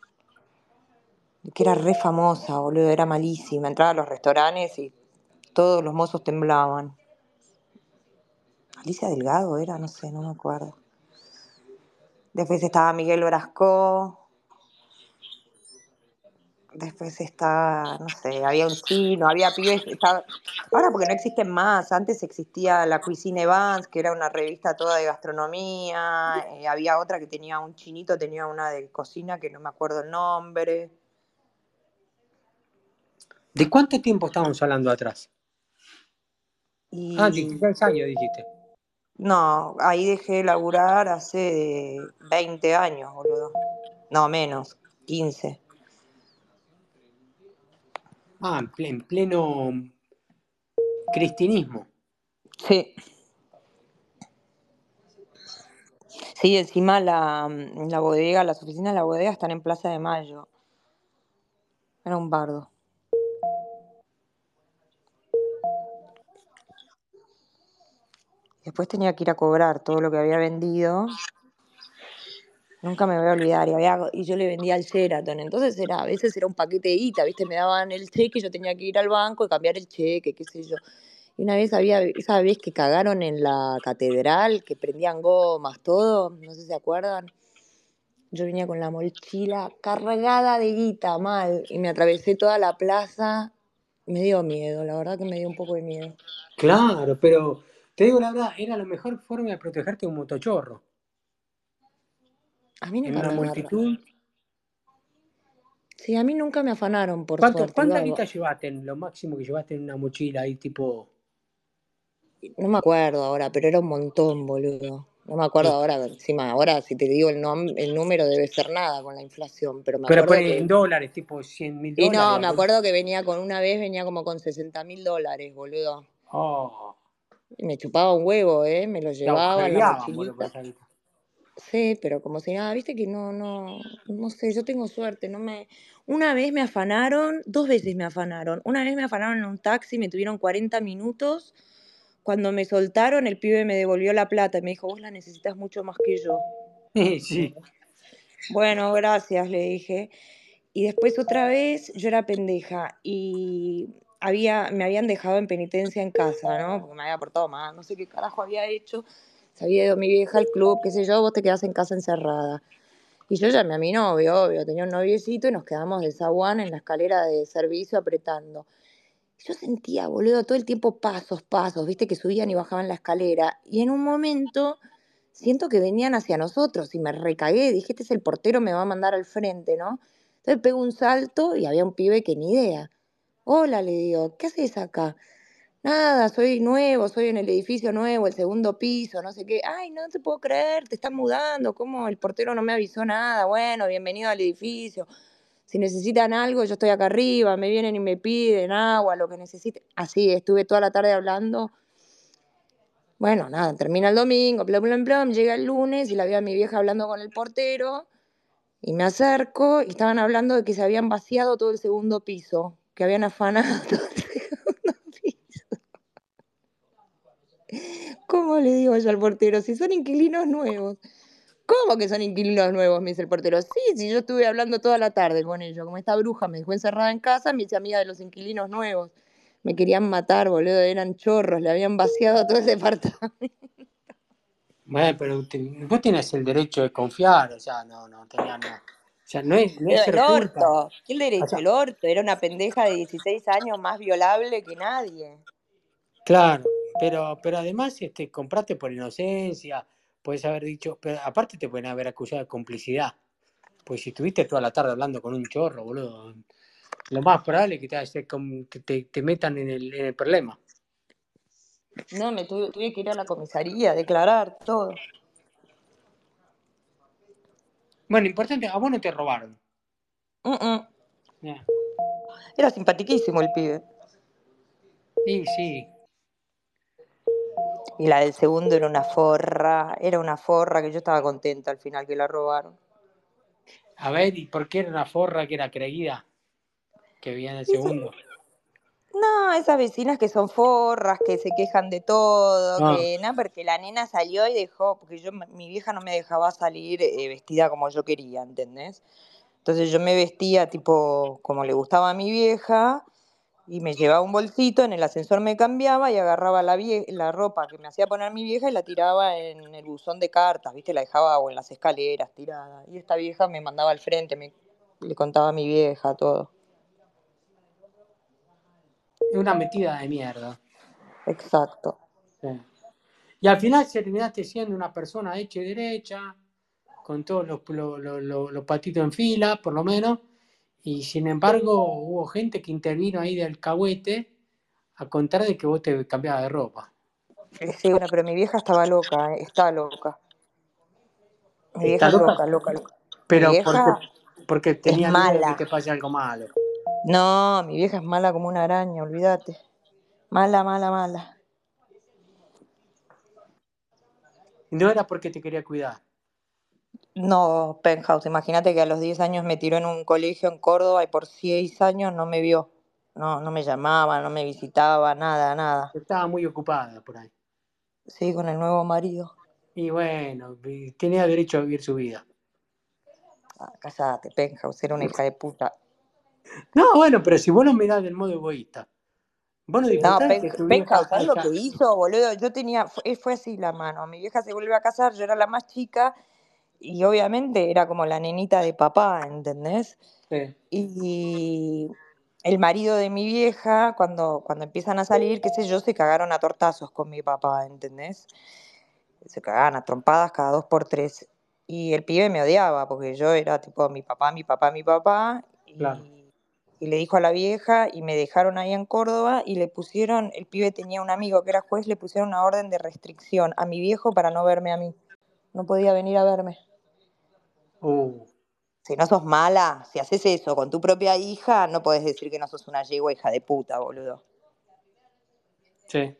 S2: Que era re famosa, boludo, era malísima. Entraba a los restaurantes y todos los mozos temblaban. Alicia Delgado era, no sé, no me acuerdo. Después estaba Miguel Brasco. Después está, no sé, había un chino, había pibes, estaba- ahora porque no existen más, antes existía la Cuisine Evans, que era una revista toda de gastronomía, eh, había otra que tenía un chinito, tenía una de cocina que no me acuerdo el nombre.
S1: ¿De cuánto tiempo estamos hablando atrás? Ah,
S2: Y
S1: 16 años dijiste.
S2: no, ahí dejé de laburar hace 20 años, boludo. No, menos, 15.
S1: Ah, en en pleno cristinismo.
S2: Sí. Sí, encima la, la bodega, las oficinas de la bodega están en Plaza de Mayo. Era un bardo. Después tenía que ir a cobrar todo lo que había vendido. Nunca me voy a olvidar. Y, yo le vendía al Sheraton. Entonces era, a veces era un paquete de guita, ¿viste? Me daban el cheque y yo tenía que ir al banco y cambiar el cheque, qué sé yo. Y una vez había, esa vez que cagaron en la catedral, que prendían gomas, todo, no sé si se acuerdan. Yo venía con la mochila cargada de guita, mal, y me atravesé toda la plaza. Me dio miedo, la verdad que me dio un poco de miedo.
S1: Claro, pero te digo la verdad, era la mejor forma de protegerte un motochorro.
S2: A mí
S1: En una multitud.
S2: Sí, a mí nunca me afanaron, por
S1: ¿Cuánto,
S2: suerte.
S1: ¿Cuánta guita llevaste? en Lo máximo que llevaste en una mochila ahí, tipo.
S2: No me acuerdo ahora, pero era un montón, boludo. No me acuerdo ahora, encima, ahora si te digo el, el número debe ser nada con la inflación, pero me
S1: Pero
S2: acuerdo
S1: en
S2: que...
S1: dólares, tipo 100 mil
S2: Y no,
S1: dólares.
S2: me acuerdo que venía con una vez, venía como con 60 mil dólares, boludo.
S1: Oh,
S2: Y me chupaba un huevo, ¿eh? Me lo llevaba en la mochilita. Sí, pero como si nada, viste que no, no, no sé, yo tengo suerte, no me... Una vez me afanaron, dos veces me afanaron. Una vez me afanaron en un taxi, me tuvieron 40 minutos. Cuando me soltaron, el pibe me devolvió la plata y me dijo, vos la necesitas mucho más que yo.
S1: Sí.
S2: Bueno, gracias, le dije. Y después otra vez yo era pendeja y había, me habían dejado en penitencia en casa, ¿no? Porque me había portado mal, no sé qué carajo había hecho. Se había ido mi vieja al club, qué sé yo, vos te quedás en casa encerrada. Y yo llamé a mi novio, obvio, tenía un noviecito y nos quedamos de zaguán en la escalera de servicio apretando. Yo sentía, boludo, todo el tiempo pasos, pasos, viste, que subían y bajaban la escalera. Y en un momento siento que venían hacia nosotros y me recagué. Dije, este es el portero, me va a mandar al frente, ¿no? Entonces pego un salto y había un pibe que ni idea. Hola, le digo, ¿qué haces acá? Nada, soy nuevo, soy en el edificio nuevo, el segundo piso, no sé qué. Ay, no te puedo creer, te están mudando, ¿cómo el portero no me avisó nada? Bueno, bienvenido al edificio. Si necesitan algo, yo estoy acá arriba, me vienen y me piden agua, lo que necesiten. Así, estuve toda la tarde hablando. Bueno, nada, termina el domingo, bla, bla, bla, llega el lunes y la veo a mi vieja hablando con el portero y me acerco y estaban hablando de que se habían vaciado todo el segundo piso, que habían afanado segundo piso. ¿Cómo le digo yo al portero? Si son inquilinos nuevos. ¿Cómo que son inquilinos nuevos? Me dice el portero. Sí, sí, yo estuve hablando toda la tarde con ellos. Como esta bruja me dejó encerrada en casa, me hice amiga de los inquilinos nuevos. Me querían matar, boludo, eran chorros, le habían vaciado todo el departamento.
S1: Bueno, pero te- vos tenés el derecho de confiar, o sea, no, no, tenía, no. O sea, no es, no es
S2: el orto, ¿qué el
S1: O
S2: derecho?
S1: sea,
S2: El orto, era una pendeja de 16 años más violable que nadie.
S1: claro, pero, pero además este, compraste por inocencia, puedes haber dicho, pero aparte te pueden haber acusado de complicidad. Pues si estuviste toda la tarde hablando con un chorro, boludo, lo más probable es que te, que te, te metan en el, en el problema.
S2: No, me tuve, tuve que ir a la comisaría declarar todo.
S1: Bueno, importante, a vos no te robaron. Ya.
S2: Era simpatiquísimo el pibe.
S1: Sí, sí.
S2: Y la del segundo era una forra, era una forra que yo estaba contenta al final que la robaron.
S1: A ver, ¿y por qué era una forra que era creída? Que vivía en el segundo.
S2: No, esas vecinas que son forras, que se quejan de todo,
S1: Ah,
S2: que no, porque la nena salió y dejó, porque yo, mi vieja no me dejaba salir eh, vestida como yo quería, ¿entendés? Entonces yo me vestía tipo como le gustaba a mi vieja y me llevaba un bolsito, en el ascensor me cambiaba y agarraba la, vie- la ropa que me hacía poner mi vieja y la tiraba en el buzón de cartas, ¿viste? La dejaba o en las escaleras tirada. Y esta vieja me mandaba al frente, me, le contaba a mi vieja todo.
S1: una metida de mierda.
S2: Exacto.
S1: Sí. Y al final se terminaste siendo una persona hecha y derecha, con todos los- los- los patitos en fila, por lo menos, y sin embargo hubo gente que intervino ahí del cahuete a contar de que vos te cambiabas de ropa.
S2: Eh, Sí, bueno, pero mi vieja estaba loca, eh, está loca. Mi vieja
S1: ¿Está
S2: es
S1: loca?
S2: loca, loca,
S1: Pero porque, porque
S2: es
S1: tenía miedo de que
S2: mala.
S1: te pase algo malo.
S2: No, mi vieja es mala como una araña, olvídate. Mala, mala, mala.
S1: No era porque te quería cuidar.
S2: No, Penthouse, imagínate que a los 10 años me tiró en un colegio en Córdoba y por 6 años no me vio. No, no me llamaba, no me visitaba, nada, nada.
S1: Estaba muy ocupada por ahí.
S2: Sí, con el nuevo marido.
S1: Y bueno, tenía derecho a vivir su vida.
S2: Ah, cállate, Penthouse, era una hija de puta.
S1: No, bueno, pero si vos lo mirás del modo egoísta, vos no
S2: No, Penthouse,
S1: vieja
S2: ¿sabes lo que hizo, boludo? Yo tenía, fue, fue así la mano. Mi vieja se vuelve a casar, yo era la más chica y obviamente era como la nenita de papá, ¿entendés?
S1: Sí.
S2: Y el marido de mi vieja, cuando, cuando empiezan a salir, qué sé yo, se cagaron a tortazos con mi papá, ¿entendés? Se cagaban a trompadas cada dos por tres. Y el pibe me odiaba, porque yo era tipo mi papá, mi papá, mi papá.
S1: Claro.
S2: Y, y le dijo a la vieja y me dejaron ahí en Córdoba y le pusieron, el pibe tenía un amigo que era juez, le pusieron una orden de restricción a mi viejo para no verme a mí. No podía venir a verme.
S1: Uh,
S2: Si no sos mala, si haces eso con tu propia hija, no podés decir que no sos una yegua hija de puta, boludo.
S1: sí.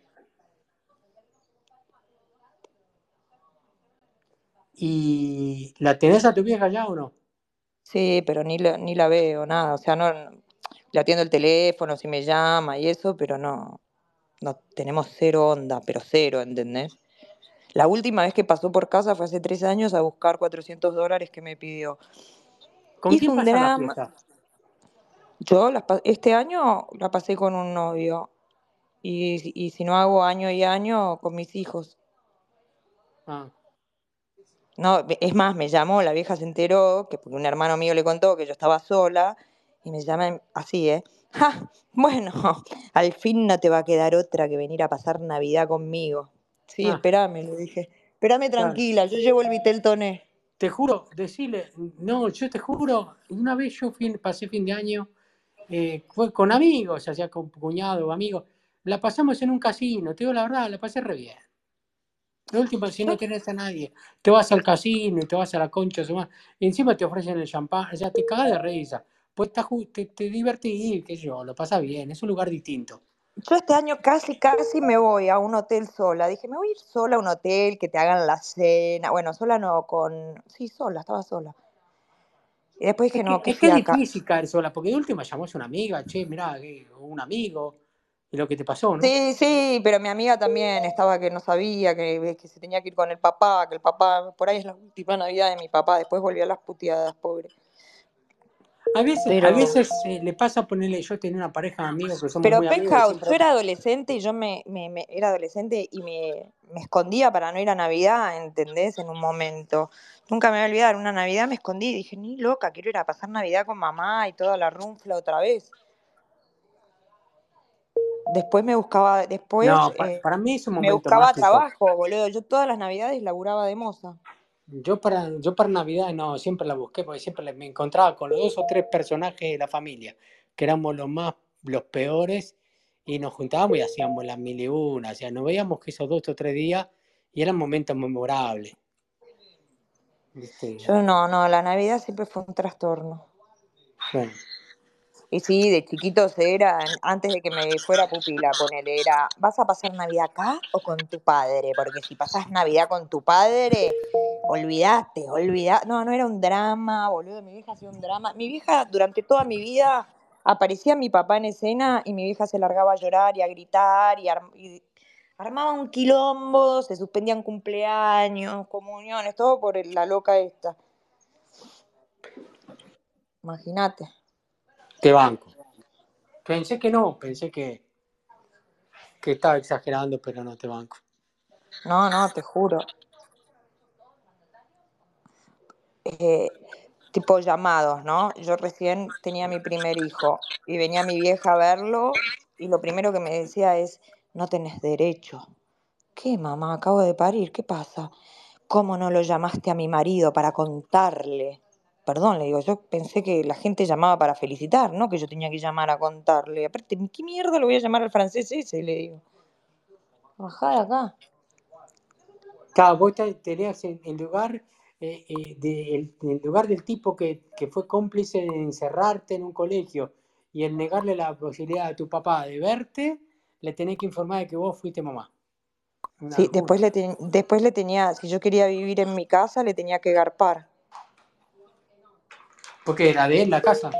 S1: ¿Y la tenés a tu vieja ya o no?
S2: Sí, pero ni la, ni la veo, nada. O sea, no, no- le atiendo el teléfono si me llama y eso, pero no, no tenemos cero onda, pero cero, ¿entendés? La última vez que pasó por casa fue hace tres años a buscar 400 dólares que me pidió.
S1: ¿Con
S2: Hizo
S1: quién
S2: un
S1: la?
S2: Yo las este año la pasé con un novio y, y si no hago año y año con mis hijos.
S1: Ah,
S2: No, es más, me llamó, la vieja se enteró, que porque un hermano mío le contó que yo estaba sola, y me llama así, ¿eh? ¡Ja! Bueno, al fin no te va a quedar otra que venir a pasar Navidad conmigo. Sí,
S1: ah,
S2: espérame, le dije. Espérame
S1: claro.
S2: tranquila, yo llevo el Vitel Toné.
S1: Te juro, decirle, no, yo te juro, una vez yo fui- pasé fin de año, eh, fue con amigos, o sea, con cuñado o amigos, la pasamos en un casino, te digo la verdad, la pasé re bien. Lo último, si no tenés a nadie, te vas al casino te vas a la concha, y encima te ofrecen el champán, o sea, te cagas de risa, pues ju- te, te divertís, qué sé yo, lo pasas bien, es un lugar distinto.
S2: Yo este año casi, casi me voy a un hotel sola. Dije, me voy a ir sola a un hotel, que te hagan la cena. Bueno, sola no, con... Sí, sola, estaba sola. Y después
S1: Es
S2: dije,
S1: que,
S2: no, qué
S1: es que es difícil caer sola, porque de última llamó a una amiga, che, mirá, que- un amigo, y lo que te pasó, ¿no?
S2: Sí, sí, pero mi amiga también estaba que no sabía, que, que se tenía que ir con el papá, que el papá, por ahí es la última Navidad de mi papá, después volvió a las puteadas, pobre.
S1: A veces, a veces eh, le pasa ponerle, yo tenía una pareja de amigos que somos
S2: pero
S1: muy
S2: Penthouse,
S1: siempre...
S2: yo era adolescente y yo me, me- me- era adolescente y me, me escondía para no ir a Navidad, ¿entendés? En un momento. Nunca me voy a olvidar, una Navidad me escondí y dije, ni loca, quiero ir a pasar Navidad con mamá y toda la runfla otra vez. Después me buscaba, después
S1: No,
S2: eh,
S1: para mí es un
S2: me
S1: momento
S2: buscaba
S1: mágico.
S2: trabajo, boludo. Yo todas las Navidades laburaba de moza.
S1: Yo para, yo para Navidad no, siempre la busqué porque siempre me encontraba con los dos o tres personajes de la familia, que éramos los más, los peores, y nos juntábamos y hacíamos las mil y una, o sea, nos veíamos que esos dos o tres días y eran momentos memorables. ¿viste?
S2: Yo no, no, la Navidad siempre fue un trastorno.
S1: Bueno,
S2: Y sí, de chiquitos era, antes de que me fuera pupila, ponele, era, ¿vas a pasar Navidad acá o con tu padre? Porque si pasás Navidad con tu padre, olvidate, olvidate. No, no era un drama, boludo, mi vieja hacía un drama. Mi vieja, durante toda mi vida, aparecía mi papá en escena y mi vieja se largaba a llorar y a gritar y, y armaba un quilombo, se suspendían cumpleaños, comuniones, todo por la loca esta. Imagínate.
S1: Te banco. Pensé que no, pensé que, que estaba exagerando, pero no te banco.
S2: No, no, te juro. Eh, tipo llamados, ¿no? Yo recién tenía mi primer hijo y venía mi vieja a verlo y lo primero que me decía es, no tenés derecho. ¿Qué, mamá? Acabo de parir, ¿qué pasa? ¿Cómo no lo llamaste a mi marido para contarle? Perdón, le digo, yo pensé que la gente llamaba para felicitar, ¿no? Que yo tenía que llamar a contarle. Aparte, ¿qué mierda lo voy a llamar al francés ese? Le digo. Bajá de acá.
S1: Claro, vos te- tenías en, en lugar, eh, eh, de- el- en lugar del tipo que, que fue cómplice de encerrarte en un colegio y en negarle la posibilidad a tu papá de verte, le tenés que informar de que vos fuiste mamá. Una
S2: Sí,
S1: locura.
S2: después le, ten- después le tenía, si yo quería vivir en mi casa, le tenía que garpar.
S1: Porque era de él la casa.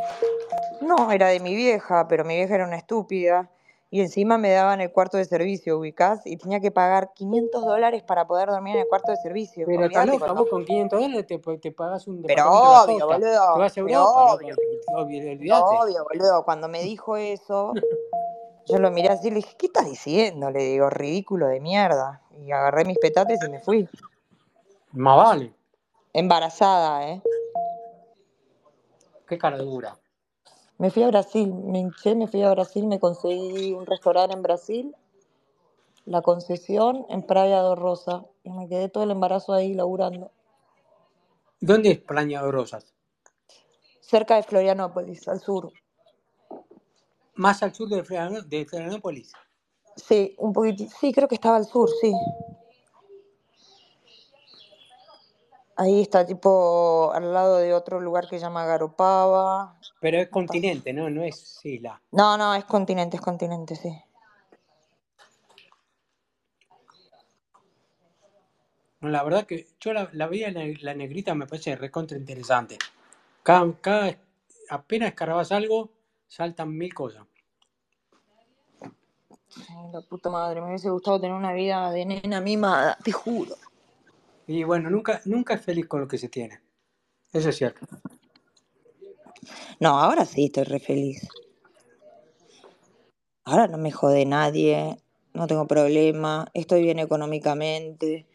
S2: No, era de mi vieja, pero mi vieja era una estúpida. Y encima me daban el cuarto de servicio, ubicás, y tenía que pagar 500 dólares para poder dormir en el cuarto de servicio.
S1: Pero está
S2: Olvídate
S1: loca, vos con 500 dólares te, te pagas un
S2: Pero obvio,
S1: costa. Te
S2: boludo,
S1: vas a Europa,
S2: obvio,
S1: obvio,
S2: obvio, boludo. Cuando me dijo eso, yo lo miré así y le dije, ¿qué estás diciendo? Le digo, ridículo de mierda. Y agarré mis petates y me fui.
S1: Más vale.
S2: Embarazada, ¿eh?
S1: Qué cara dura.
S2: Me fui a Brasil, me hinché, me fui a Brasil, me conseguí un restaurante en Brasil, la concesión en Praia do Rosa, y me quedé todo el embarazo ahí laburando,
S1: ¿Dónde es Praña de Rosas?
S2: cerca de Florianópolis, al sur.
S1: Más al sur de Florianópolis.
S2: Sí, un poquitito, sí, creo que estaba al sur, sí. Ahí está tipo al lado de otro lugar que se llama Garopaba.
S1: Pero es continente, ¿no? No es isla.
S2: No, no, es continente, es continente, sí.
S1: No, la verdad que yo la, la la, la negrita, me parece recontra interesante. Cada, cada- apenas escarbas algo, saltan mil cosas.
S2: Ay, la puta madre, me hubiese gustado tener una vida de nena mimada, te juro.
S1: Y bueno, nunca, nunca es feliz con lo que se tiene. Eso es cierto.
S2: No, ahora sí estoy re feliz. Ahora no me jode nadie, no tengo problema, estoy bien económicamente,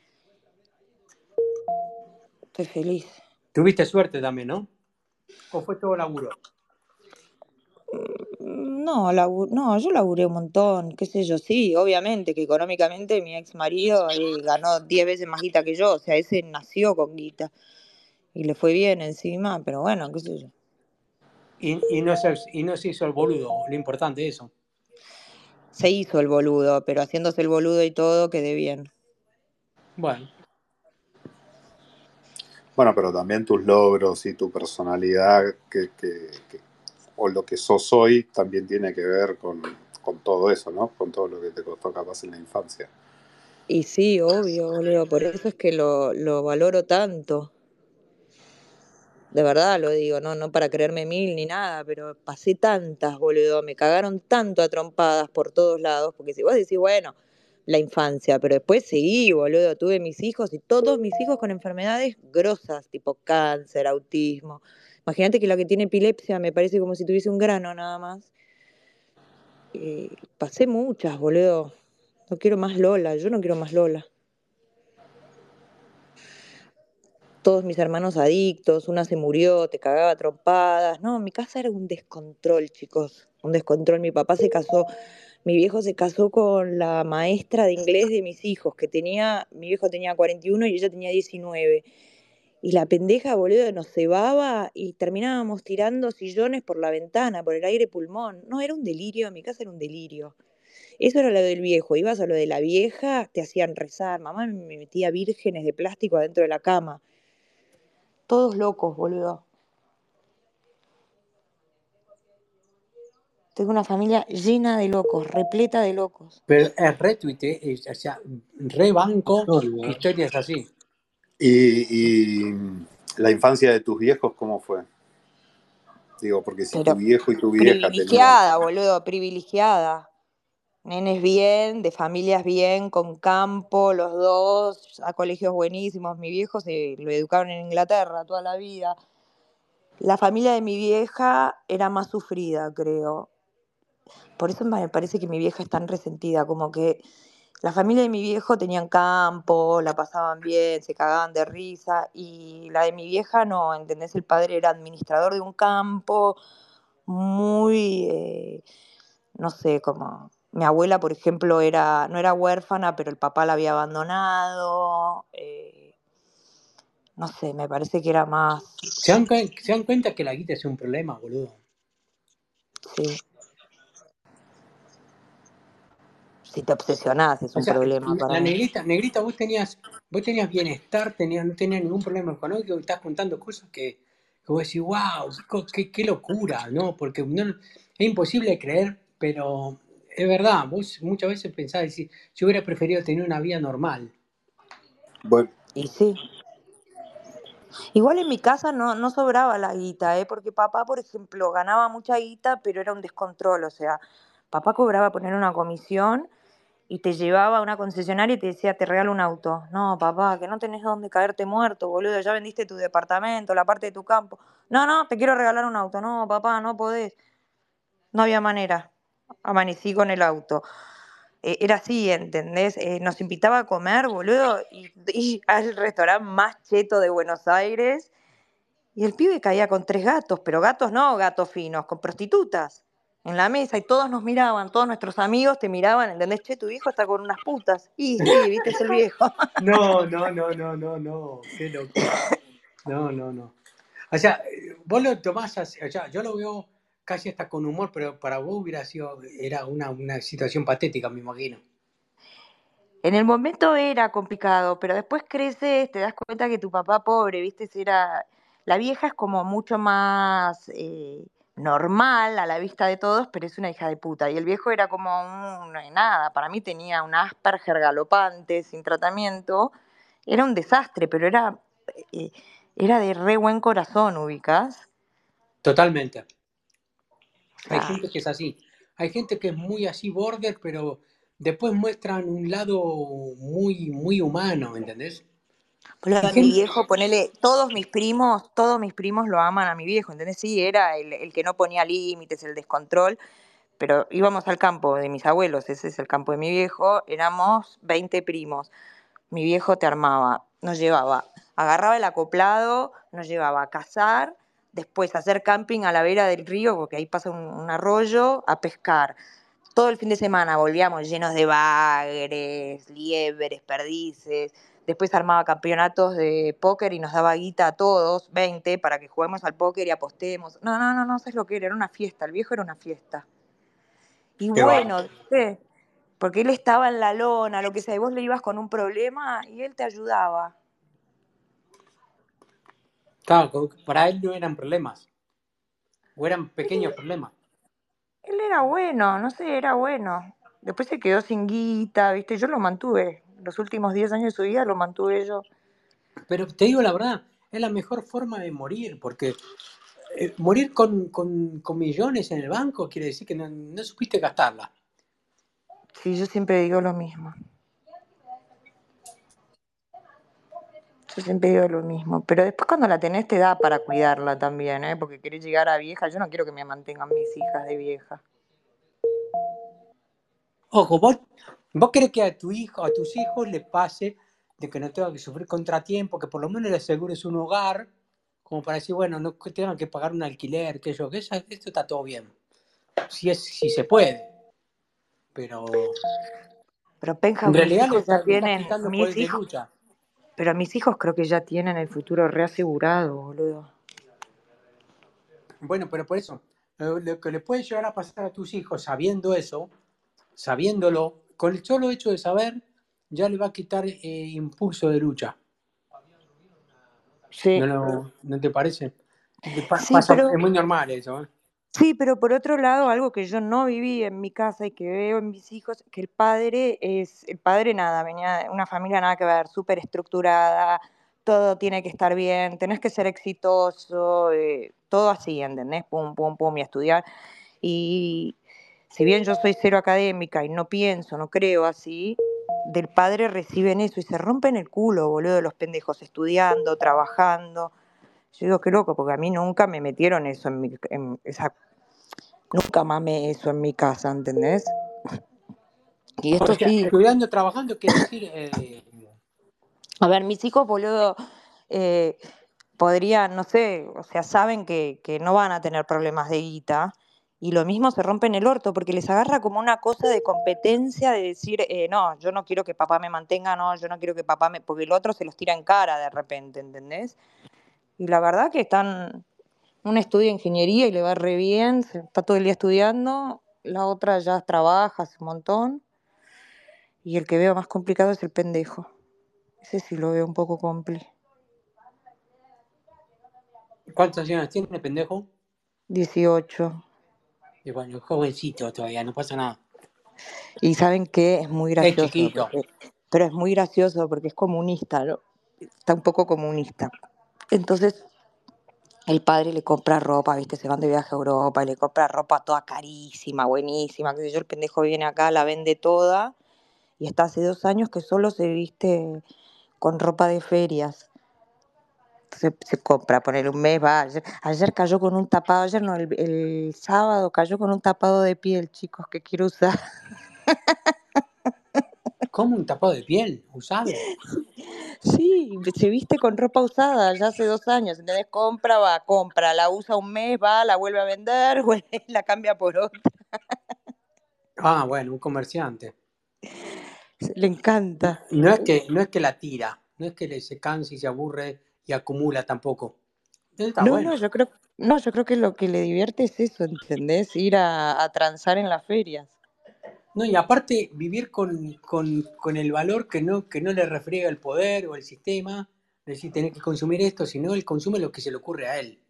S2: estoy feliz.
S1: Tuviste suerte también, ¿no? ¿O fue todo laburo?
S2: No, labu- no, yo laburé un montón, qué sé yo, sí, obviamente que económicamente mi ex marido eh, ganó 10 veces más guita que yo, o sea, ese nació con guita y le fue bien encima, pero bueno, qué sé yo.
S1: Y, y, no se, y no se hizo el boludo, lo importante es eso.
S2: Se hizo el boludo, pero haciéndose el boludo y todo quedé bien.
S1: Bueno,
S11: Bueno, pero también tus logros y tu personalidad que, que- que- o lo que sos hoy también tiene que ver con, con todo eso, ¿no? Con todo lo que te costó capaz en la infancia.
S2: Y sí, obvio, boludo, por eso es que lo, lo valoro tanto. De verdad lo digo, no, no para creerme mil ni nada, pero pasé tantas, boludo, me cagaron tanto a trompadas por todos lados, porque si vos decís, bueno, la infancia, pero después seguí, boludo, tuve mis hijos y todos mis hijos con enfermedades grosas, tipo cáncer, autismo. Imagínate que la que tiene epilepsia me parece como si tuviese un grano nada más. Eh, pasé muchas, boludo. No quiero más Lola, yo no quiero más Lola. Todos mis hermanos adictos, una se murió, te cagaba trompadas. No, mi casa era un descontrol, chicos. Un descontrol. Mi papá se casó, mi viejo se casó con la maestra de inglés de mis hijos, que tenía, mi viejo tenía 41 y ella tenía 19. Y la pendeja, boludo, nos cebaba y terminábamos tirando sillones por la ventana, por el aire pulmón. No, era un delirio, mi casa era un delirio. Eso era lo del viejo. Ibas a lo de la vieja, te hacían rezar. Mamá me metía vírgenes de plástico adentro de la cama. Todos locos, boludo. Tengo una familia llena de locos, repleta de locos.
S1: Pero es retuite, o sea, rebanco
S11: Historia.
S1: historias así.
S11: ¿Y, y la infancia de tus viejos cómo fue? Digo, porque si tu viejo y tu vieja tenían...
S2: privilegiada, boludo, privilegiada. Nenes bien, de familias bien, con campo, los dos, a colegios buenísimos. Mi viejo se lo educaron en Inglaterra toda la vida. La familia de mi vieja era más sufrida, creo. Por eso me parece que mi vieja es tan resentida, como que la familia de mi viejo tenían campo, la pasaban bien, se cagaban de risa, y la de mi vieja no, ¿entendés? El padre era administrador de un campo, muy, eh, no sé, como mi abuela, por ejemplo, era, no era huérfana, pero el papá la había abandonado, eh, no sé, me parece que era más,
S1: ¿Se dan, se dan cuenta que la guita es un problema, boludo?
S2: sí, si te obsesionás es
S1: O
S2: un
S1: sea,
S2: problema para
S1: la
S2: mí.
S1: negrita, negrita, vos tenías, vos tenías bienestar, tenías, no tenías ningún problema económico, y estás contando cosas que, que vos decís, wow, qué, qué locura, ¿no? Porque no, es imposible creer, pero es verdad, vos muchas veces pensás, decís, yo hubiera preferido tener una vida normal.
S11: Bueno,
S2: Y sí. Igual en mi casa no, no sobraba la guita, ¿eh? Porque papá, por ejemplo, ganaba mucha guita, pero era un descontrol. O sea, papá cobraba poner una comisión y te llevaba a una concesionaria y te decía, te regalo un auto. No, papá, que no tenés dónde caerte muerto, boludo. Ya vendiste tu departamento, la parte de tu campo. No, no, te quiero regalar un auto. No, papá, no podés. No había manera. Amanecí con el auto. Eh, era así, ¿entendés? Eh, nos invitaba a comer, boludo, y, al restaurante más cheto de Buenos Aires. Y el pibe caía con tres gatos, pero gatos no gatos finos, con prostitutas en la mesa y todos nos miraban, todos nuestros amigos te miraban, ¿entendés? Che, tu viejo está con unas putas. Y sí, viste, es el viejo.
S1: No, no, no, no, no, no, qué locura. No, no, no. O sea, vos lo tomás así, o sea, yo lo veo casi hasta con humor, pero para vos hubiera sido, era una, una situación patética, me imagino.
S2: En el momento era complicado, pero después creces, te das cuenta que tu papá pobre, viste, era... La vieja es como mucho más eh, normal a la vista de todos, pero es una hija de puta. Y el viejo era como un, nada, para mí tenía un Asperger galopante, sin tratamiento. Era un desastre, pero era, eh, era de re buen corazón, ubicas.
S1: Totalmente. Hay gente que es así. Hay gente que es muy así border, pero después muestran un lado muy, muy humano, ¿entendés? Y
S2: mi viejo, ponele, todos mis primos, todos mis primos lo aman a mi viejo, ¿entendés? Sí, era el, el que no ponía límites, el descontrol, pero íbamos al campo de mis abuelos, ese es el campo de mi viejo, éramos 20 primos. Mi viejo te armaba, nos llevaba, agarraba el acoplado, nos llevaba a cazar, después a hacer camping a la vera del río, porque ahí pasa un, un arroyo, a pescar. Todo el fin de semana volvíamos llenos de bagres, liebres, perdices. Después armaba campeonatos de póker y nos daba guita a todos, 20, para que juguemos al póker y apostemos. No, no, no, no sabes lo que era, era una fiesta, el viejo era una fiesta. Y
S1: qué
S2: bueno. ¿viste? Porque él estaba en la lona, lo que sea, y vos le ibas con un problema y él te ayudaba.
S1: Claro, para él no eran problemas, o eran pequeños problemas.
S2: Él era bueno, no sé, era bueno. Después se quedó sin guita, ¿viste? Yo lo mantuve. Los últimos 10 años de su vida lo mantuve yo.
S1: Pero te digo la verdad, es la mejor forma de morir, porque eh, morir con, con- con millones en el banco quiere decir que no, no supiste gastarla.
S2: Sí, yo siempre digo lo mismo. Yo siempre digo lo mismo. Pero después cuando la tenés te da para cuidarla también, ¿eh? Porque querés llegar a vieja. Yo no quiero que me mantengan mis hijas de vieja.
S1: Ojo, vos, vos querés que a tu hijo, a tus hijos les pase de que no tengan que sufrir contratiempo, que por lo menos les asegures un hogar, como para decir, bueno, no tengan que pagar un alquiler, que yo, que eso, esto está todo bien. Si es, si se puede. Pero
S2: Pero Penja,
S1: en realidad
S2: hijos ya tienen, mis hijos,
S1: lucha.
S2: pero mis hijos creo que ya tienen el futuro reasegurado, boludo.
S1: Bueno, pero por eso, lo que le puede llegar a pasar a tus hijos sabiendo eso, sabiéndolo, con el solo hecho de saber, ya le va a quitar eh, impulso de lucha.
S2: Sí.
S1: ¿No, lo- no te parece? Pa-
S2: Sí, pero
S1: es muy normal eso. ¿eh?
S2: Sí, pero por otro lado, algo que yo no viví en mi casa y que veo en mis hijos, que el padre es, el padre nada, venía de una familia nada que ver, súper estructurada, todo tiene que estar bien, tenés que ser exitoso, eh, todo así, ¿entendés? Pum, pum, pum, y estudiar. Y si bien yo soy cero académica y no pienso, no creo así, del padre reciben eso y se rompen el culo, boludo, los pendejos, estudiando, trabajando. Yo digo, qué loco, porque a mí nunca me metieron eso en mi, en esa Nunca mamé eso en mi casa, ¿entendés? Y esto
S1: O sea,
S2: sí,
S1: estudiando, trabajando, quiere decir. eh,
S2: a ver, mis hijos, boludo, eh, podrían, no sé, o sea, saben que, que no van a tener problemas de guita. Y lo mismo se rompen el orto, porque les agarra como una cosa de competencia de decir, eh, no, yo no quiero que papá me mantenga, no, yo no quiero que papá me. Porque el otro se los tira en cara de repente, ¿entendés? Y la verdad que están. Una estudia ingeniería y le va re bien, está todo el día estudiando. La otra ya trabaja hace un montón. Y el que veo más complicado es el pendejo. Ese sí lo veo un poco compli.
S1: ¿Cuántos años tiene, pendejo?
S2: 18.
S1: Y bueno, jovencito todavía, no pasa nada.
S2: Y saben que es muy gracioso, porque- pero es muy gracioso porque es comunista, ¿no? Está un poco comunista. Entonces, el padre le compra ropa, ¿viste? Se van de viaje a Europa y le compra ropa toda carísima, buenísima, sé yo. El pendejo viene acá, la vende toda y está hace dos años que solo se viste con ropa de ferias. Se, se compra, poner un mes, va. Ayer, ayer cayó con un tapado, ayer no, el, el sábado cayó con un tapado de piel, chicos, que quiero usar.
S1: ¿Cómo un tapado de piel usado?
S2: Sí, se viste con ropa usada ya hace dos años, ¿entendés? Compra, va, compra, la usa un mes, va, la vuelve a vender, la cambia por otra.
S1: Ah, bueno, un comerciante.
S2: Le encanta.
S1: No es que, no es que la tira, no es que le- se cansa y se aburre y acumula tampoco. Está
S2: No,
S1: bueno.
S2: no, yo creo, no, yo creo que lo que le divierte es eso, ¿entendés? Ir a, a transar en las ferias.
S1: No, y aparte vivir con, con, con el valor que no, que no le refriega el poder o el sistema, es decir, tener que consumir esto, sino él consume lo que se le ocurre a él.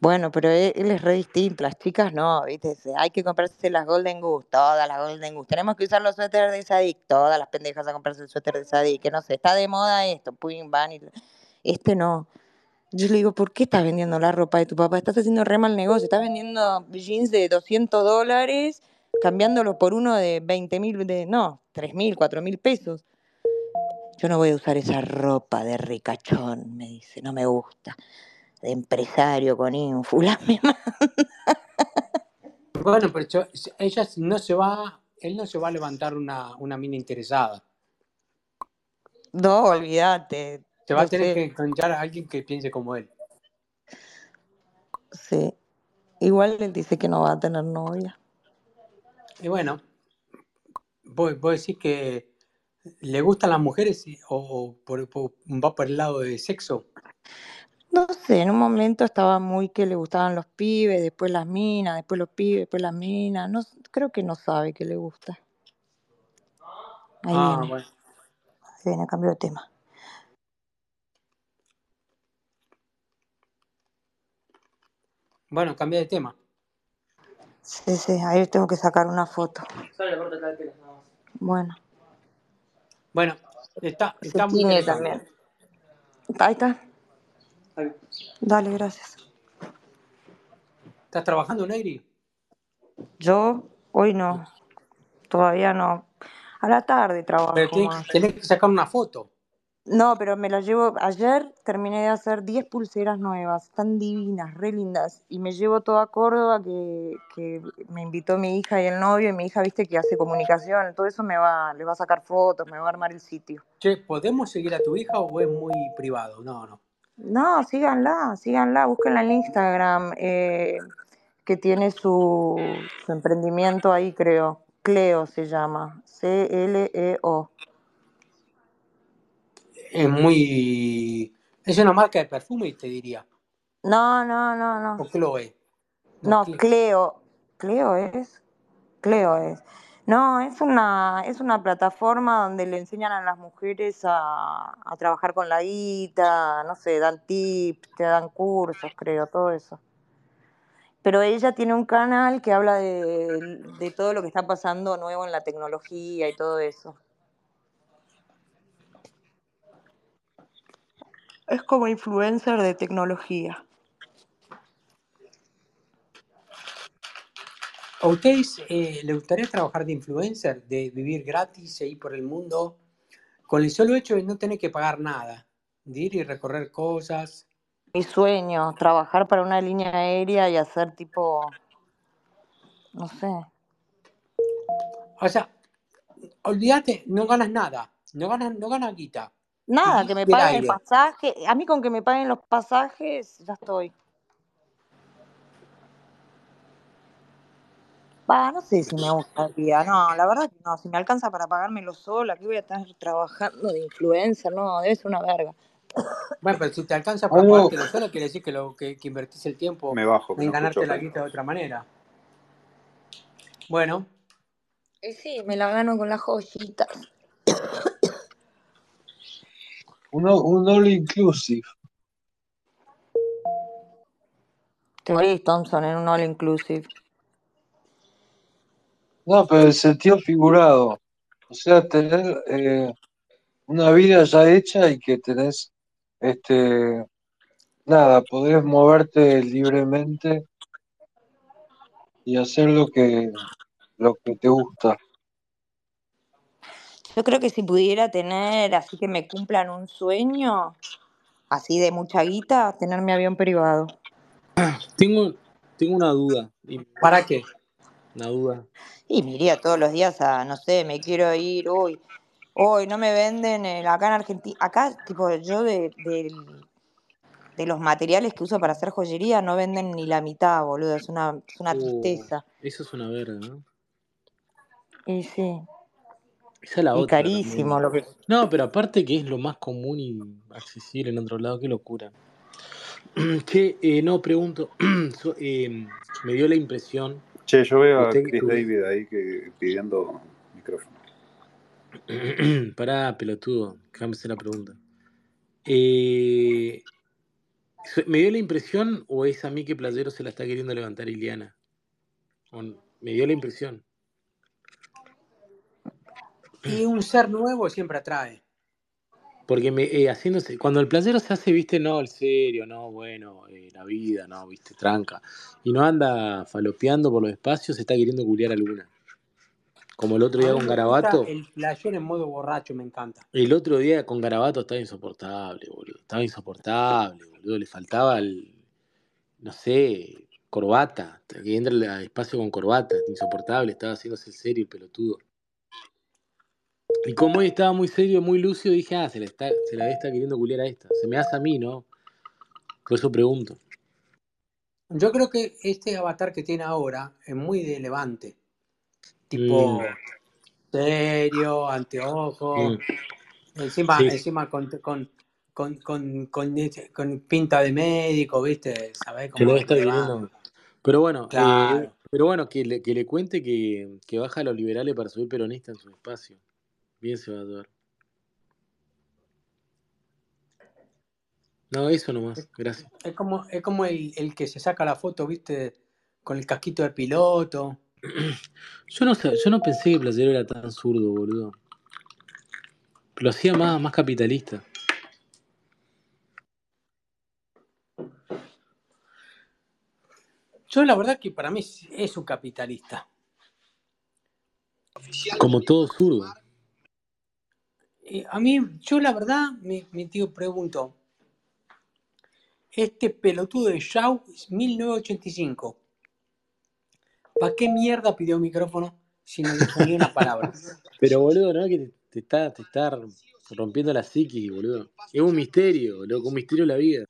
S2: Bueno, pero él, él es re distinto, las chicas no, ¿viste? Hay que comprarse las Golden Goose, todas las Golden Goose. Tenemos que usar los suéteres de Sadik, todas las pendejas a comprarse el suéter de Sadik, que no sé, está de moda esto, pum, van y... Este no. Yo le digo, ¿por qué estás vendiendo la ropa de tu papá? Estás haciendo re mal negocio, estás vendiendo jeans de 200 dólares, cambiándolo por uno de 20 mil, de, no, 3 mil, 4 mil pesos. Yo no voy a usar esa ropa de ricachón, me dice, no me gusta. De empresario con ínfula, me
S1: Bueno, pero yo- ella no se va, él no se va a levantar una, una mina interesada.
S2: No, olvídate.
S1: Se va a tener que encontrar a alguien que piense como él.
S2: sí. Igual él dice que no va a tener novia.
S1: Y bueno, vos, vos decís que le gustan las mujeres o, o por- por- va por el lado de sexo.
S2: No sé, en un momento estaba muy que le gustaban los pibes, después las minas, después los pibes, después las minas. No, creo que no sabe que le gusta. Ahí
S1: Ah,
S2: viene,
S1: bueno.
S2: ahí viene, cambio de tema.
S1: Bueno, cambia de tema.
S2: Sí, sí, ahí tengo que sacar una foto. Bueno,
S1: Bueno, está,
S2: se
S1: está muy
S2: también. Ahí está. Dale, gracias.
S1: ¿Estás trabajando, Negri?
S2: Yo, hoy no, todavía no. A la tarde
S1: Pero
S2: trabajo
S1: tenés,
S2: más.
S1: tenés que sacar una foto.
S2: No, pero me las llevo. Ayer terminé de hacer 10 pulseras nuevas, tan divinas, re lindas. Y me llevo toda Córdoba que, que me invitó mi hija y el novio. Y mi hija, viste, que hace comunicación. Todo eso me va, le va a sacar fotos, me va a armar el sitio.
S1: Che, ¿podemos seguir a tu hija o es muy privado? No, no.
S2: No, síganla, síganla, búsquenla en Instagram, eh, que tiene su, su emprendimiento ahí, creo. Cleo se llama. C-L-E-O.
S1: Es muy... Es una marca de perfume, te diría.
S2: No, no, no, no.
S1: O Chloe. No,
S2: No,
S1: Cle-
S2: Cleo. Cleo es. Cleo es. No, es una, es una plataforma donde le enseñan a las mujeres a, a trabajar con la guita, no sé, dan tips, te dan cursos, creo, todo eso. Pero ella tiene un canal que habla de, de todo lo que está pasando nuevo en la tecnología y todo eso. Es como influencer de tecnología.
S1: ¿A ustedes eh, les gustaría trabajar de influencer, de vivir gratis e ir por el mundo con el solo hecho de no tener que pagar nada, de ir y recorrer cosas?
S2: Mi sueño, trabajar para una línea aérea y hacer tipo, no sé.
S1: O sea, olvídate, no ganas nada, no ganas, no ganas guita,
S2: Nada, que me paguen el pasaje. A mí con que me paguen los pasajes, ya estoy. Va, no sé si me gustaría. No, la verdad que no. Si me alcanza para pagármelo sola, aquí voy a estar trabajando de influencer. No, debe ser una verga.
S1: Bueno, pero si te alcanza para
S11: Algo
S1: pagártelo solo, quiere decir que, lo, que, que invertís el tiempo
S11: me bajo,
S1: en
S11: no
S1: ganarte la guita de otra manera. Bueno,
S2: Y sí, me la gano con las joyitas.
S12: Un, un all inclusive.
S2: Te morís, Thompson, en un all inclusive.
S12: No, pero el sentido figurado. O sea, tener eh, una vida ya hecha y que tenés, este, nada, podés moverte libremente y hacer lo que, lo que te gusta.
S2: Yo creo que si pudiera tener, así que me cumplan un sueño, así de mucha guita, tener mi avión privado.
S5: Tengo, tengo una duda. y-
S1: ¿para qué?
S5: Una duda.
S2: Y me iría todos los días a, no sé, me quiero ir hoy. Hoy no me venden el- acá en Argentina. Acá, tipo, yo de, de los materiales que uso para hacer joyería no venden ni la mitad, boludo. Es una, es una
S5: Oh,
S2: tristeza.
S5: eso es una verga, ¿no?
S2: Y sí.
S5: Esa es la
S2: Y
S5: otra
S2: carísimo
S5: también.
S2: lo que.
S5: No, pero aparte que es lo más común y accesible en otro lado, qué locura. Che, eh, no, pregunto. so- eh, me dio la impresión
S11: Che, yo veo a Chris David ahí que, pidiendo micrófono.
S5: Pará, pelotudo, déjame hacer la pregunta. Eh, ¿me dio la impresión o es a mí que Playero se la está queriendo levantar Iliana? O me dio la impresión.
S1: Y un ser nuevo siempre atrae.
S5: Porque me, eh, haciéndose, cuando el playero se hace, viste, no, el serio, no, bueno, eh, la vida, no, viste, tranca. Y no anda falopeando por los espacios, se está queriendo culiar alguna. Como el otro día con Garabato.
S1: el player en modo borracho, me encanta.
S5: El otro día con Garabato estaba insoportable, boludo. Estaba insoportable, boludo. Le faltaba el, no sé, corbata. Que entra al espacio con corbata, insoportable. Estaba haciéndose el serio, el pelotudo. Y como hoy estaba muy serio, muy lúcido, dije, ah, se la, está, se la estar queriendo culiar a esta. Se me hace a mí, ¿no? Por eso pregunto.
S1: Yo creo que este avatar que tiene ahora es muy de levante. Tipo
S5: Mm,
S1: serio, anteojos,
S5: mm.
S1: encima,
S5: Sí,
S1: encima con, con, con, con, con, pinta de médico, ¿viste? ¿Sabés? levante.
S5: queriendo. Pero bueno, eh,
S1: Claro.
S5: pero bueno, que le, que le cuente que, que baja a los liberales para subir peronista en su espacio. Bien se va a. No, eso nomás, gracias.
S1: Es como, es como el, el que se saca la foto, ¿viste? Con el casquito del piloto.
S5: Yo no, yo no pensé que Playero era tan zurdo, boludo. Lo hacía más, más capitalista.
S1: Yo la verdad que para mí es- es un capitalista.
S5: Como todo zurdo.
S1: Y a mí, yo la verdad, mi, mi tío preguntó, este pelotudo de Shaw es 1985. ¿Para qué mierda pidió micrófono si no dijo ni una palabra?
S5: Pero boludo, ¿no? Que te, te te está rompiendo la psiquis, boludo. Es un misterio, loco, un misterio la vida.